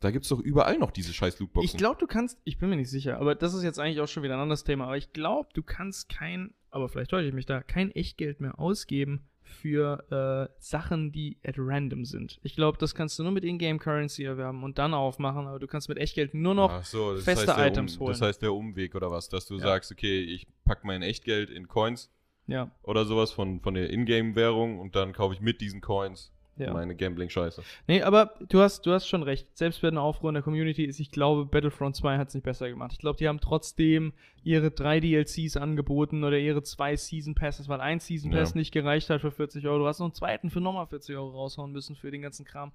da gibt es doch überall noch diese scheiß Lootboxen. Ich glaube, du kannst, ich bin mir nicht sicher, aber das ist jetzt eigentlich auch schon wieder ein anderes Thema, aber ich glaube, du kannst kein, aber vielleicht täusche ich mich da, kein Echtgeld mehr ausgeben für äh, Sachen, die at random sind. Ich glaube, das kannst du nur mit Ingame Currency erwerben und dann aufmachen, aber du kannst mit Echtgeld nur noch. So, feste heißt Items um, holen. Das heißt der Umweg oder was, dass du Ja. sagst, okay, ich pack mein Echtgeld in Coins Ja, oder sowas von, von der Ingame-Währung und dann kaufe ich mit diesen Coins ja. meine Gambling-Scheiße. Nee, aber du hast, du hast schon recht. Selbst wenn ein Aufruhr in der Community ist, ich glaube, Battlefront 2 hat es nicht besser gemacht. Ich glaube, die haben trotzdem ihre drei DLCs angeboten oder ihre zwei Season Passes, weil ein Season Ja. Pass nicht gereicht hat für 40 Euro. Du hast noch einen zweiten für nochmal 40 Euro raushauen müssen für den ganzen Kram.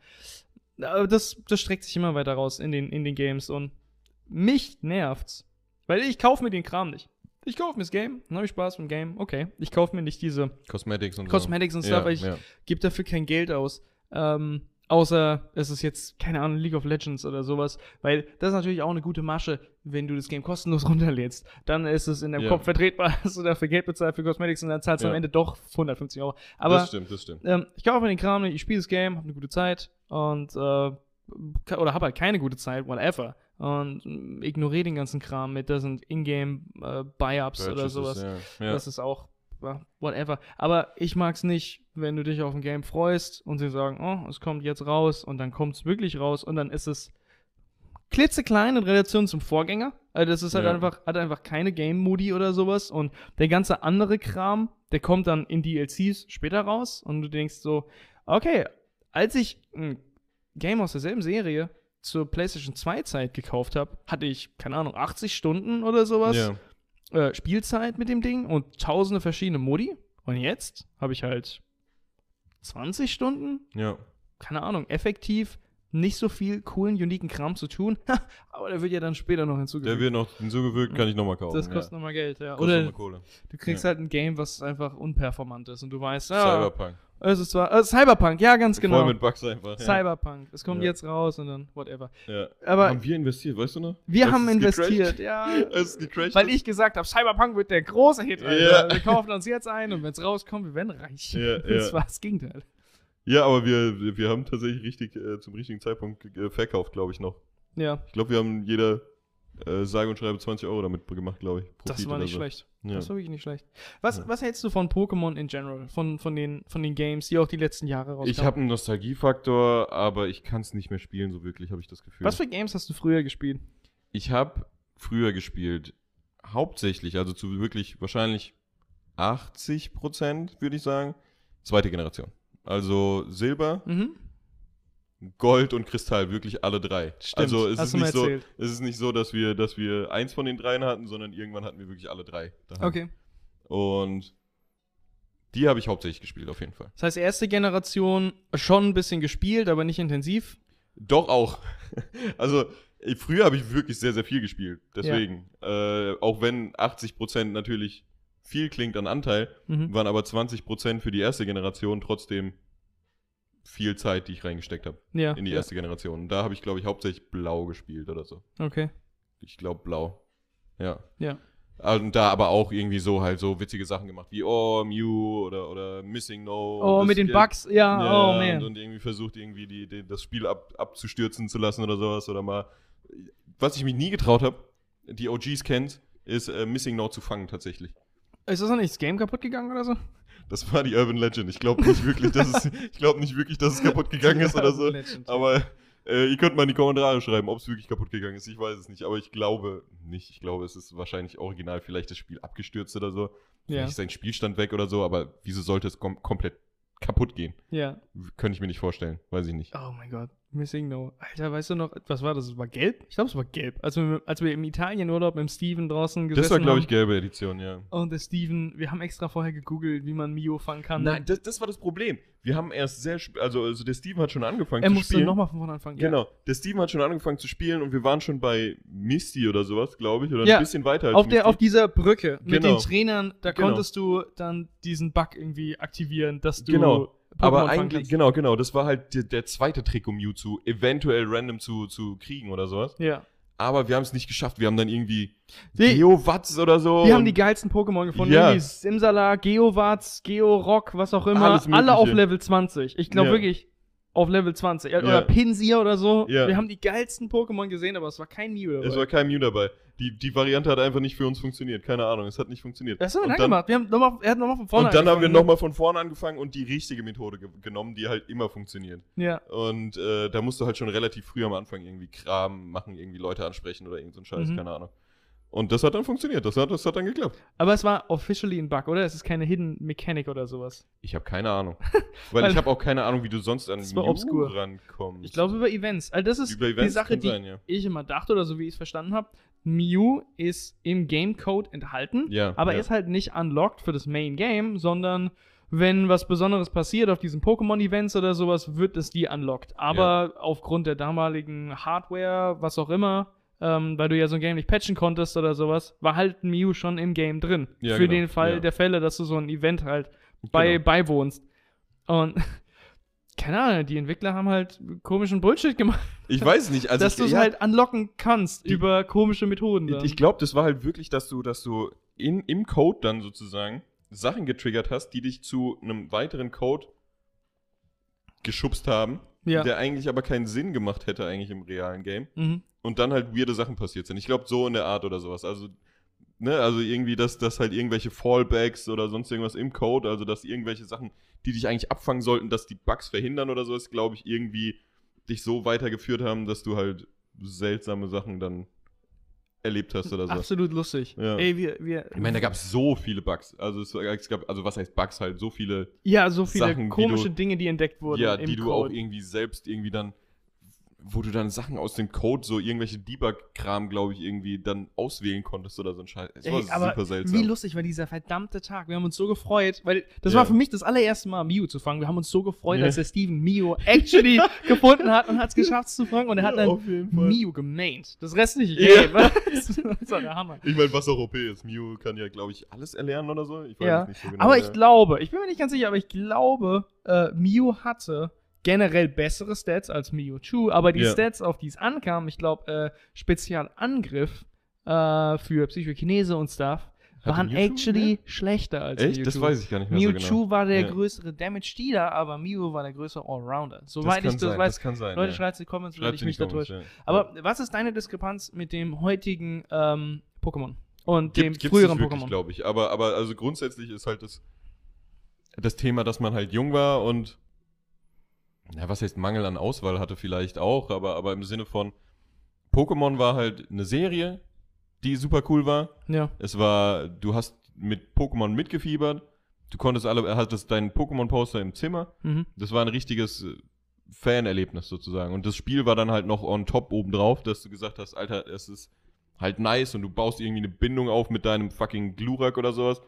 Aber das, das streckt sich immer weiter raus in den, in den Games und mich nervt's. Weil ich kaufe mir den Kram nicht. Ich kaufe mir das Game, dann habe ich Spaß mit dem Game, okay. Ich kaufe mir nicht diese Cosmetics und Cosmetics und so. Stuff, Ja, weil ich ja. gebe dafür kein Geld aus. Ähm, außer es ist jetzt, keine Ahnung, League of Legends oder sowas. Weil das ist natürlich auch eine gute Masche, wenn du das Game kostenlos runterlädst. Dann ist es in deinem Ja. Kopf vertretbar, dass du dafür Geld bezahlst für Cosmetics und dann zahlst du am Ende doch 150 Euro. Aber das stimmt, das stimmt. ähm, ich kaufe mir den Kram ich spiele das Game, habe eine gute Zeit und äh, oder habe halt keine gute Zeit, whatever. Und mm, ignoriere den ganzen Kram mit, das sind Ingame äh, Buy-Ups oder sowas. Ja. Ja. Das ist auch, whatever. Aber ich mag's nicht, wenn du dich auf ein Game freust und sie sagen, oh, es kommt jetzt raus und dann kommt's wirklich raus und dann ist es klitzeklein in Relation zum Vorgänger. Also das ist halt Ja. einfach, hat einfach keine Game-Modi oder sowas und der ganze andere Kram, der kommt dann in DLCs später raus und du denkst so, okay, als ich ein Game aus derselben Serie zur PlayStation 2 Zeit gekauft habe, hatte ich, keine Ahnung, 80 Stunden oder sowas ja. äh, Spielzeit mit dem Ding und tausende verschiedene Modi. Und jetzt habe ich halt 20 Stunden, ja. keine Ahnung, effektiv nicht so viel coolen, uniken Kram zu tun. Aber der wird ja dann später noch hinzugefügt. Der wird noch hinzugewirkt, kann ich nochmal kaufen. das kostet ja. nochmal Geld, ja. Kostet Oder Kohle. du kriegst Ja. halt ein Game, was einfach unperformant ist und du weißt, ja, Cyberpunk. es ist zwar, äh, Cyberpunk, ja, ganz genau. Voll mit Bugs einfach. Ja. Cyberpunk, es kommt Ja. jetzt raus und dann whatever. Ja. Aber haben wir investiert, weißt du noch? wir Als haben es gecrashed- investiert, ja. Es gecrashed Weil ich gesagt habe, Cyberpunk wird der große Hit, Alter. Ja. Wir kaufen uns jetzt ein und wenn es rauskommt, wir werden reich. Ja, das war das Gegenteil. Ja, aber wir, wir haben tatsächlich richtig äh, zum richtigen Zeitpunkt äh, verkauft, glaube ich noch. Ja, Ich glaube, wir haben jeder äh, sage und schreibe 20 Euro damit gemacht, glaube ich. das Profit war oder nicht so. schlecht. Ja. Das war wirklich nicht schlecht. Was, Ja. was hältst du von Pokémon in general? Von, von, den, von den Games, die auch die letzten Jahre rauskamen? Ich habe einen Nostalgiefaktor, aber ich kann es nicht mehr spielen, so wirklich, habe ich das Gefühl. Was für Games hast du früher gespielt? Ich habe früher gespielt, hauptsächlich, also zu wirklich wahrscheinlich 80 Prozent, würde ich sagen, zweite Generation. Also Silber, Mhm. Gold und Kristall, wirklich alle drei. Stimmt. Also es Hast ist, nicht so, es ist nicht so, dass wir, dass wir eins von den dreien hatten, sondern irgendwann hatten wir wirklich alle drei. daheim. Okay. Und die habe ich hauptsächlich gespielt, auf jeden Fall. Das heißt, erste Generation schon ein bisschen gespielt, aber nicht intensiv. Doch auch. Also früher habe ich wirklich sehr, sehr viel gespielt. Deswegen. Äh, auch wenn 80% natürlich viel klingt an Anteil, Mhm. waren aber 20% für die erste Generation trotzdem viel Zeit, die ich reingesteckt habe Ja. in die ja. erste Generation. Und da habe ich, glaube ich, hauptsächlich blau gespielt oder so. Okay. Ich glaube blau. Ja. Ja. Und da aber auch irgendwie so halt so witzige Sachen gemacht, wie Oh, Mew oder, oder Missing No. Oh, mit den Bugs, ja, Ja, oh und, man. und irgendwie versucht irgendwie die, die, das Spiel ab, abzustürzen zu lassen oder sowas. Oder mal. Was ich mich nie getraut habe, die OGs kennt, ist äh, Missing No zu fangen tatsächlich. Ist das noch nicht das Game kaputt gegangen oder so? Das war die Urban Legend. Ich glaube nicht wirklich, dass es, ich glaube nicht wirklich, dass es kaputt gegangen ist oder so. Legend. Aber äh, ihr könnt mal in die Kommentare schreiben, ob es wirklich kaputt gegangen ist. Ich weiß es nicht, aber ich glaube nicht. Ich glaube, es ist wahrscheinlich original vielleicht das Spiel abgestürzt oder so. Ja. Vielleicht ist sein Spielstand weg oder so, aber wieso sollte es kom komplett kaputt gehen? Ja. Könnte ich mir nicht vorstellen. Weiß ich nicht. Oh mein Gott. Missing No. Alter, weißt du noch, was war das? Es war gelb? Ich glaube, es war gelb. Als wir, als wir im Italien-Urlaub mit dem Steven draußen gesessen Das war, glaube ich, haben. gelbe Edition, ja. Und der Steven, wir haben extra vorher gegoogelt, wie man Mio fangen kann. Nein, das, das war das Problem. Wir haben erst sehr, also, also der Steven hat schon angefangen er zu musste spielen. nochmal von vorne anfangen. Genau, der Steven hat schon angefangen zu spielen und wir waren schon bei Misty oder sowas, glaube ich, oder Ja, ein bisschen weiter als Auf, der, auf dieser Brücke mit Genau. den Trainern, da Genau. konntest du dann diesen Bug irgendwie aktivieren, dass du Genau. Aber eigentlich, kannst. genau, genau, das war halt der, der zweite Trick, um Mewtwo eventuell random zu, zu kriegen oder sowas. Ja. Aber wir haben es nicht geschafft. Wir haben dann irgendwie Die- Geowatz oder so. Wir haben die geilsten Pokémon gefunden. Ja. Irgendwie Simsala, Geowatz, Georock, was auch immer. Alle auf. Level 20. Ich glaube Ja. wirklich auf Level 20. Ja. Oder Pinsir oder so. Ja. Wir haben die geilsten Pokémon gesehen, aber es war kein Mew dabei. Es war kein Mew dabei. Die, die Variante hat einfach nicht für uns funktioniert. Keine Ahnung, es hat nicht funktioniert. das haben wir dann gemacht. Wir haben noch mal, er hat nochmal von vorne Und dann haben wir nochmal von vorne angefangen und die richtige Methode ge genommen, die halt immer funktioniert. Ja. Und äh, da musst du halt schon relativ früh am Anfang irgendwie Kram machen, irgendwie Leute ansprechen oder irgend so ein Scheiß, Mhm. keine Ahnung. Und das hat dann funktioniert, das hat, das hat dann geklappt. Aber es war officially ein Bug, oder? Es ist keine Hidden Mechanic oder sowas. Ich habe keine Ahnung. Weil Weil- ich habe auch keine Ahnung, wie du sonst an Das war Mew obskur. rankommst. Ich glaube über Events. Also das ist Über die Events Sache, kann die sein, ja. ich immer dachte oder so wie ich es verstanden habe. Mew ist im Gamecode enthalten, Ja, aber ja. er ist halt nicht unlocked für das Main Game, sondern wenn was Besonderes passiert auf diesen Pokémon-Events oder sowas, wird es die unlocked. Aber aufgrund der damaligen Hardware, was auch immer, ähm, weil du ja so ein Game nicht patchen konntest oder sowas, war halt ein Mew schon im Game drin. Ja, für genau, den Fall ja. der Fälle, dass du so ein Event halt bei, Genau. beiwohnst. Und keine Ahnung, die Entwickler haben halt komischen Bullshit gemacht, Ich weiß nicht, also dass du es ja, halt unlocken kannst Die- über komische Methoden. Dann. Ich, ich glaube, das war halt wirklich, dass du, dass du in, im Code dann sozusagen Sachen getriggert hast, die dich zu einem weiteren Code geschubst haben, ja. der eigentlich aber keinen Sinn gemacht hätte eigentlich im realen Game. Mhm. Und dann halt weirde Sachen passiert sind. Ich glaube, so in der Art oder sowas. Also, ne, also irgendwie, dass, dass halt irgendwelche Fallbacks oder sonst irgendwas im Code, also dass irgendwelche Sachen, die dich eigentlich abfangen sollten, dass die Bugs verhindern oder sowas, glaube ich, irgendwie dich so weitergeführt haben, dass du halt seltsame Sachen dann erlebt hast oder so. Absolut lustig. Ja. Ey, wir, wir, Ich meine, da gab es so viele Bugs. Also es, gab, also was heißt Bugs halt, so viele, ja, so viele Sachen, die komische du- Dinge, die entdeckt wurden. ja, im die du Code. auch irgendwie selbst irgendwie dann, wo du dann Sachen aus dem Code, so irgendwelche Debug-Kram, glaube ich, irgendwie dann auswählen konntest oder so ein Scheiß. Es war Ey, aber super seltsam. wie lustig war dieser verdammte Tag. Wir haben uns so gefreut, weil das Ja. war für mich das allererste Mal, Mew zu fangen. Wir haben uns so gefreut, Ja. als der Steven Mew actually gefunden hat und hat es geschafft es zu fangen. Und er hat Ja, dann. Mew gemaint. Das restliche Ja. Game. das war der Hammer. Ich meine, was auch OP ist. Mew kann ja, glaube ich, alles erlernen oder so. Ich weiß Ja, nicht so genau. Aber ja. ich glaube, ich bin mir nicht ganz sicher, aber ich glaube, äh, Mew hatte generell bessere Stats als Mewtwo, aber die Ja. Stats, auf die es ankam, ich glaube, äh, Spezialangriff äh, für Psychokinese und Stuff, Hatte waren actually mehr? schlechter als Echt? Mewtwo. Das weiß ich gar nicht mehr Mewtwo so genau. war der Ja. größere Damage-Dealer, aber Mew war der größere Allrounder. Das Soweit ich kann das sein, weiß. das kann sein. Leute, ja. schreibt in die Comments, wenn ich mich da täusche. ja. Aber was ist deine Diskrepanz mit dem heutigen ähm, Pokémon? Und dem Gibt, gibt's früheren Pokémon? glaube ich. Aber, aber also grundsätzlich ist halt das, das Thema, dass man halt jung war und ja, was heißt Mangel an Auswahl hatte vielleicht auch, aber, aber im Sinne von Pokémon war halt eine Serie, die super cool war. Ja. Es war, du hast mit Pokémon mitgefiebert, du konntest alle, hattest deinen Pokémon-Poster im Zimmer. Mhm. Das war ein richtiges äh, Fanerlebnis sozusagen. Und das Spiel war dann halt noch on top obendrauf, dass du gesagt hast, Alter, es ist halt nice und du baust irgendwie eine Bindung auf mit deinem fucking Glurak oder sowas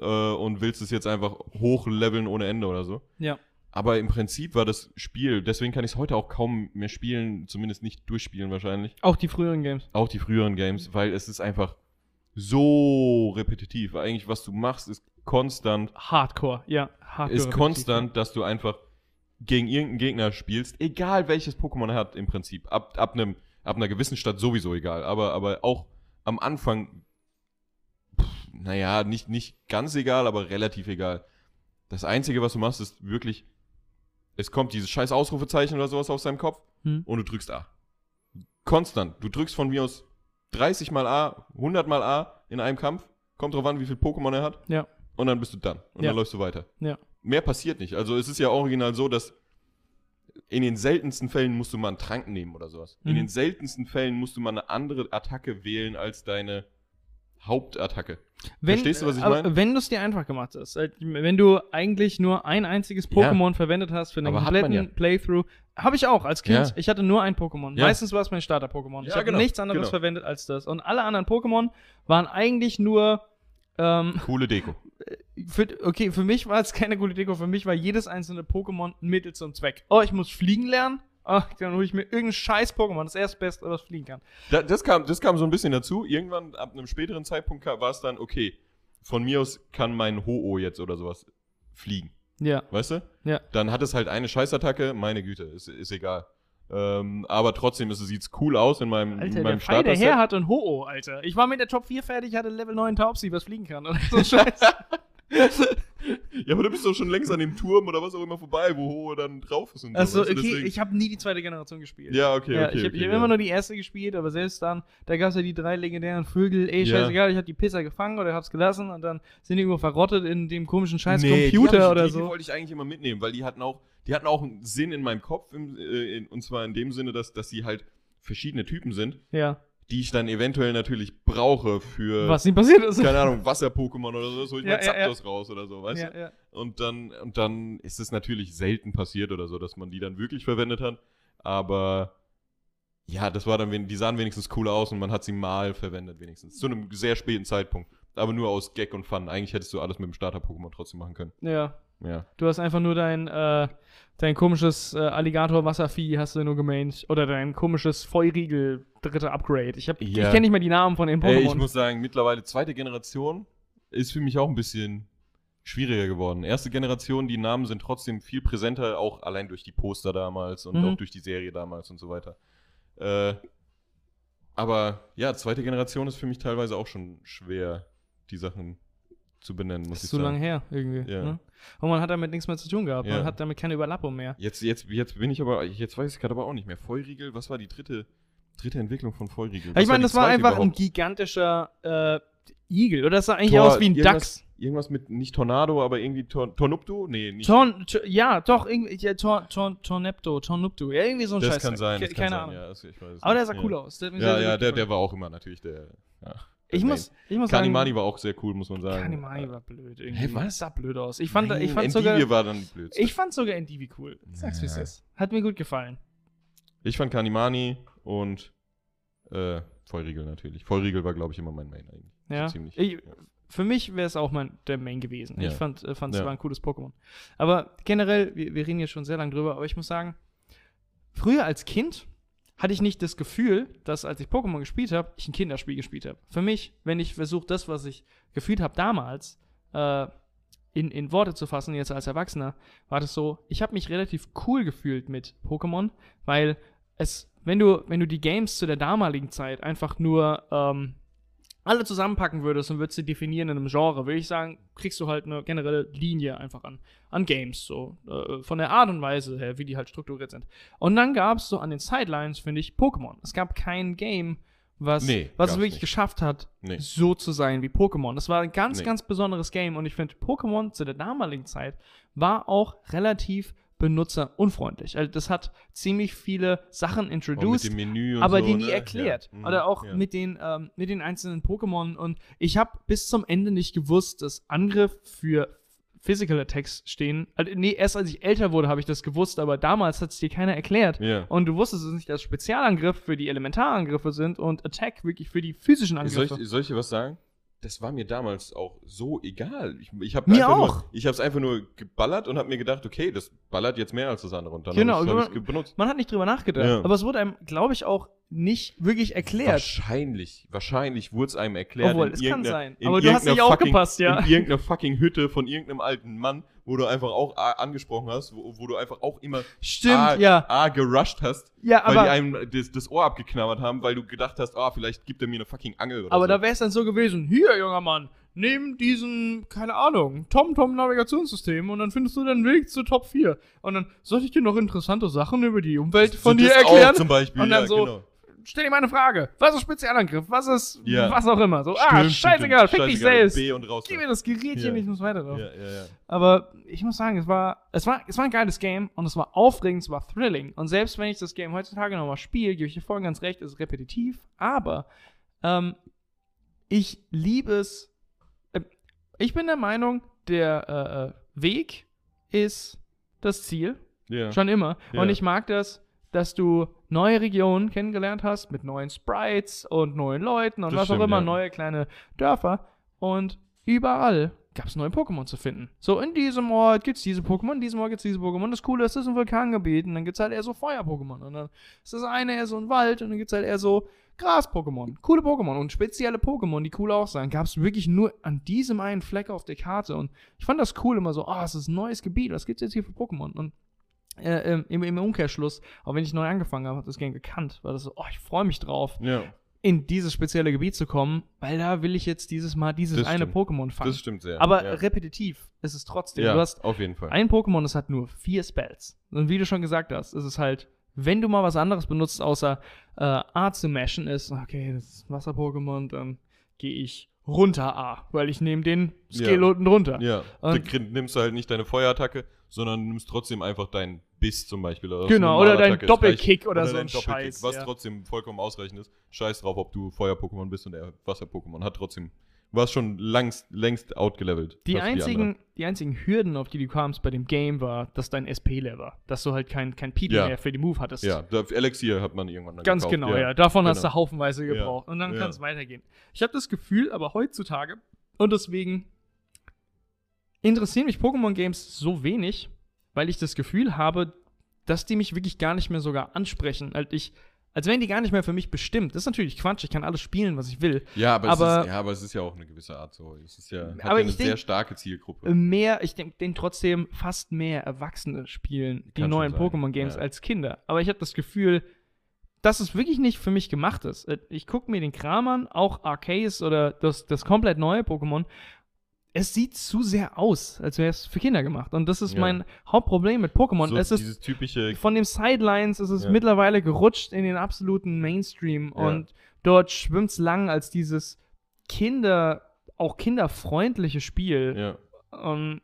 äh, und willst es jetzt einfach hochleveln ohne Ende oder so. Ja. Aber im Prinzip war das Spiel, deswegen kann ich es heute auch kaum mehr spielen, zumindest nicht durchspielen wahrscheinlich. Auch die früheren Games. Auch die früheren Games, weil es ist einfach so repetitiv. Eigentlich, was du machst, ist konstant Hardcore, ja. Hardcore. ist konstant, dass du einfach gegen irgendeinen Gegner spielst, egal welches Pokémon er hat im Prinzip. Ab, ab, einem, ab einer gewissen Stadt sowieso egal. Aber, aber auch am Anfang naja, nicht, nicht ganz egal, aber relativ egal. Das Einzige, was du machst, ist wirklich, es kommt dieses scheiß Ausrufezeichen oder sowas aus seinem Kopf Hm. und du drückst A. Konstant. Du drückst von mir aus 30 mal A, 100 mal A in einem Kampf. Kommt drauf an, wie viel Pokémon er hat. Ja. Und dann bist du dann. Und Ja. dann läufst du weiter. Ja. Mehr passiert nicht. Also es ist ja original so, dass in den seltensten Fällen musst du mal einen Trank nehmen oder sowas. In Mhm. den seltensten Fällen musst du mal eine andere Attacke wählen als deine Hauptattacke. Wenn, Verstehst du, was ich meine? Wenn du es dir einfach gemacht hast, halt, wenn du eigentlich nur ein einziges Ja. Pokémon verwendet hast für den Aber kompletten ja. Playthrough, habe ich auch als Kind. Ja. Ich hatte nur ein Pokémon. Ja. Meistens war es mein Starter-Pokémon. ich Ja, habe genau, nichts anderes genau. verwendet als das. Und alle anderen Pokémon waren eigentlich nur ähm, Coole Deko. für, okay, für mich war es keine gute Deko. Für mich war jedes einzelne Pokémon ein Mittel zum Zweck. Oh, ich muss fliegen lernen. Ach, dann hole ich mir irgendein scheiß Pokémon, das erstbeste, was fliegen kann. Da, das, kam, das kam so ein bisschen dazu. Irgendwann, ab einem späteren Zeitpunkt, war es dann, okay, von mir aus kann mein Ho-Oh jetzt oder sowas fliegen. Ja. Weißt du? Ja. Dann hat es halt eine Scheißattacke, meine Güte, ist, ist egal. Ähm, aber trotzdem ist, es- cool aus in meinem, Alter, in der meinem der Starter-Set. Herr hat ein Ho-Oh, Alter. Ich war mit der Top 4 fertig, hatte Level 9 Taubsi, was fliegen kann. Oder so Scheiß. Ja, aber du bist doch schon längst an dem Turm oder was auch immer vorbei, wo Ho dann drauf ist und Achso, okay, deswegen- ich habe nie die zweite Generation gespielt. Ja, okay, Ja, okay. ich habe okay, hab ja. immer nur die erste gespielt, aber selbst dann, da gab es ja die drei legendären Vögel, ey, Ja. scheißegal, ich habe die Pisser gefangen oder hab's gelassen und dann sind die irgendwo verrottet in dem komischen scheiß Nee, Computer ich, oder die, so. Die wollte ich eigentlich immer mitnehmen, weil die hatten auch, die hatten auch einen Sinn in meinem Kopf, im, äh, in, und zwar in dem Sinne, dass, dass sie halt verschiedene Typen sind, ja, die ich dann eventuell natürlich brauche für, was nie passiert ist. keine Ahnung, Wasser-Pokémon oder so, hol ich Ja, mal ja, ja. Zapdos raus oder so, weißt ja, du? ja. Und dann, und dann ist es natürlich selten passiert oder so, dass man die dann wirklich verwendet hat, aber ja, das war dann, die sahen wenigstens cool aus und man hat sie mal verwendet wenigstens, zu einem sehr späten Zeitpunkt, aber nur aus Gag und Fun. Eigentlich hättest du alles mit dem Starter-Pokémon trotzdem machen können. ja. Ja. Du hast einfach nur dein, äh, dein komisches äh, Alligator-Wasservieh hast du nur gemaint. Oder dein komisches Feurigel dritte Upgrade. Ich, hab- Ja. ich kenne nicht mehr die Namen von den Ey, Pokémon. ich muss sagen, mittlerweile zweite Generation ist für mich auch ein bisschen schwieriger geworden. Erste Generation, die Namen sind trotzdem viel präsenter, auch allein durch die Poster damals und Mhm. auch durch die Serie damals und so weiter. Äh, aber ja, zweite Generation ist für mich teilweise auch schon schwer, die Sachen zu benennen, muss das ich ist zu sagen. lange her, irgendwie. Ja. Ne? Und man hat damit nichts mehr zu tun gehabt. Ja. Man hat damit keine Überlappung mehr. Jetzt, jetzt, jetzt bin ich aber, jetzt weiß ich gerade aber auch nicht mehr. Feurigel, was war die dritte, dritte Entwicklung von Feurigel? ich Was meine, das war einfach ein überhaupt? gigantischer äh, Igel. Oder das sah eigentlich Tor- aus wie ein Dachs. Irgendwas mit, nicht Tornado, aber irgendwie Tor, Tornupto? Nee, nicht. Torn, Tor, ja, doch, irgendwie, ja, Tor, Tor, Tornepto, Tornupto. Ja, irgendwie so ein das Scheiß. kann sein, Ke- das Keine kann Ahnung. sein. Ja, das, ich weiß es Aber der sah ja. cool aus. Der Ja, ja, der, der war auch immer natürlich der. Ja, der Ich muss, ich muss sagen. Kanimani war auch sehr cool, muss man sagen. Kanimani war blöd irgendwie. Hä, was? Sah blöd aus. Ich fand, ich fand Nein, sogar. War dann blöd. Ich fand sogar Endivi cool. Sag's wie es ist. Hat mir gut gefallen. Ich fand Kanimani und äh, Feurigel natürlich. Feurigel war, glaube ich, immer mein Main eigentlich. Ja. So ziemlich. Ich, ja. Für mich wäre es auch mein, der Main gewesen. Ja. Ich fand, äh, fand es Ja. war ein cooles Pokémon. Aber generell, wir, wir reden jetzt schon sehr lange drüber, aber ich muss sagen, früher als Kind hatte ich nicht das Gefühl, dass als ich Pokémon gespielt habe, ich ein Kinderspiel gespielt habe. Für mich, wenn ich versuche, das, was ich gefühlt habe damals, äh, in, in Worte zu fassen, jetzt als Erwachsener, war das so, ich habe mich relativ cool gefühlt mit Pokémon, weil es, wenn du, wenn du die Games zu der damaligen Zeit einfach nur ähm, alle zusammenpacken würdest und würdest sie definieren in einem Genre, würde ich sagen, kriegst du halt eine generelle Linie einfach an, an Games, so äh, von der Art und Weise her, wie die halt strukturiert sind. Und dann gab es so an den Sidelines, finde ich, Pokémon. Es gab kein Game, was, Nee, was es wirklich nicht. geschafft hat, Nee. so zu sein wie Pokémon. Das war ein ganz, Nee. ganz besonderes Game und ich finde, Pokémon zu der damaligen Zeit war auch relativ benutzerunfreundlich. Also das hat ziemlich viele Sachen introduced, aber so, die nie ne? erklärt. Ja. Mhm. Oder auch ja. mit, den, ähm, mit den einzelnen Pokémon. Und ich habe bis zum Ende nicht gewusst, dass Angriff für Physical Attacks stehen. Also, nee, erst als ich älter wurde, habe ich das gewusst, aber damals hat es dir keiner erklärt. Ja. Und du wusstest es nicht, dass Spezialangriff für die Elementarangriffe sind und Attack wirklich für die physischen Soll Angriffe. ich, soll ich dir was sagen? Das war mir damals auch so egal. Ich, ich habe ich es einfach nur geballert und habe mir gedacht, okay, das ballert jetzt mehr als das andere. Und dann Genau, habe ich aber- es benutzt. Man hat nicht drüber nachgedacht. Ja. Aber es wurde einem, glaube ich, auch nicht wirklich erklärt. Wahrscheinlich, wahrscheinlich wurde es einem erklärt. Obwohl, es kann sein. in Aber du hast nicht aufgepasst, ja. In irgendeiner fucking Hütte von irgendeinem alten Mann, wo du einfach auch A angesprochen hast, wo, wo du einfach auch immer Stimmt, A, ja. A gerusht hast, Ja, weil die einem das, das Ohr abgeknabbert haben, weil du gedacht hast, ah, vielleicht gibt er mir eine fucking Angel oder aber so. da wäre es dann so gewesen: Hier, junger Mann, nimm diesen, keine Ahnung, TomTom-Navigationssystem und dann findest du deinen Weg zu Top 4. Und dann soll ich dir noch interessante Sachen über die Umwelt von dir erklären. Auch zum Beispiel, Und dann ja, so, genau. Stell dir mal eine Frage. Was ist Spezialangriff? Was ist Ja. was auch immer? So, ah, Stimmt, scheißegal, stimmt, fick dich scheißegal, selbst. B und raus. Gib mir das Gerätchen, Ja. ich muss weiter drauf. Ja, ja, ja. Aber ich muss sagen, es war, es war, es war ein geiles Game und es war aufregend, es war thrilling. Und selbst wenn ich das Game heutzutage nochmal spiele, gebe ich dir voll ganz recht, es ist repetitiv. Aber ähm, ich liebe es. Äh, ich bin der Meinung, der äh, äh, Weg ist das Ziel. ja. Schon immer. Ja. Und ich mag das, dass du neue Regionen kennengelernt hast mit neuen Sprites und neuen Leuten und Das was auch stimmt, immer, ja. neue kleine Dörfer. Und überall gab es neue Pokémon zu finden. So, in diesem Ort gibt es diese Pokémon, in diesem Ort gibt es diese Pokémon. Das Coole ist, es ist ein Vulkangebiet und dann gibt es halt eher so Feuer-Pokémon. Und dann ist das eine eher so ein Wald und dann gibt es halt eher so Gras-Pokémon. Coole Pokémon und spezielle Pokémon, die cool auch sein. Gab es wirklich nur an diesem einen Fleck auf der Karte. Und ich fand das cool immer so, ah, es ist ein neues Gebiet, was gibt's jetzt hier für Pokémon? Und äh, ähm, im, im Umkehrschluss, auch wenn ich neu angefangen habe, hat das Game gekannt, war das so, oh, ich freue mich drauf, ja, in dieses spezielle Gebiet zu kommen, weil da will ich jetzt dieses Mal dieses Das eine stimmt. Pokémon fangen. das stimmt sehr. Aber ja. repetitiv ist es trotzdem. ja, Du hast auf jeden Fall. ein Pokémon, das hat nur vier Spells. Und wie du schon gesagt hast, ist es halt, wenn du mal was anderes benutzt, außer äh, A zu mashen, ist, okay, das ist ein Wasser-Pokémon, dann gehe ich runter A, weil ich nehme den Skill Ja. unten runter. Ja, Und- da krieg- nimmst du halt nicht deine Feuerattacke, sondern nimmst trotzdem einfach deinen Biss zum Beispiel. Oder Genau, oder dein Normalattacke, das Doppelkick reicht. oder so ein Scheiß, Was ja. trotzdem vollkommen ausreichend ist. Scheiß drauf, ob du Feuer-Pokémon bist und er Wasser-Pokémon. Hat trotzdem, du warst schon langst, längst outgelevelt. Die einzigen, anderen. die, einzigen Hürden, auf die du kamst bei dem Game, war, dass dein SP-Level war. Dass du halt kein, kein People Ja. mehr für die Move hattest. Ja, da, Elixier hat man irgendwann dann Ganz gekauft, genau, ja. Davon hast genau. du haufenweise Ja, gebraucht. Und dann ja. kann es weitergehen. Ich habe das Gefühl, aber heutzutage, und deswegen interessieren mich Pokémon-Games so wenig, weil ich das Gefühl habe, dass die mich wirklich gar nicht mehr sogar ansprechen. Als, ich, als wären die gar nicht mehr für mich bestimmt. Das ist natürlich Quatsch, ich kann alles spielen, was ich will. Ja aber, Aber- es ist, ja, aber es ist ja auch eine gewisse Art so. Es ist ja, ja eine sehr denk- starke Zielgruppe. mehr, ich denke, den trotzdem fast mehr Erwachsene spielen die Kann neuen Pokémon-Games als Kinder. Aber ich habe das Gefühl, dass es wirklich nicht für mich gemacht ist. Ich gucke mir den Kram an, auch Arceus oder das, das komplett neue Pokémon. Es sieht zu sehr aus, als wäre es für Kinder gemacht. Und das ist Ja. mein Hauptproblem mit Pokémon. so es ist dieses typische von den Sidelines ist es Ja. mittlerweile gerutscht in den absoluten Mainstream Ja. und dort schwimmt es lang als dieses Kinder, auch kinderfreundliche Spiel. ja. Und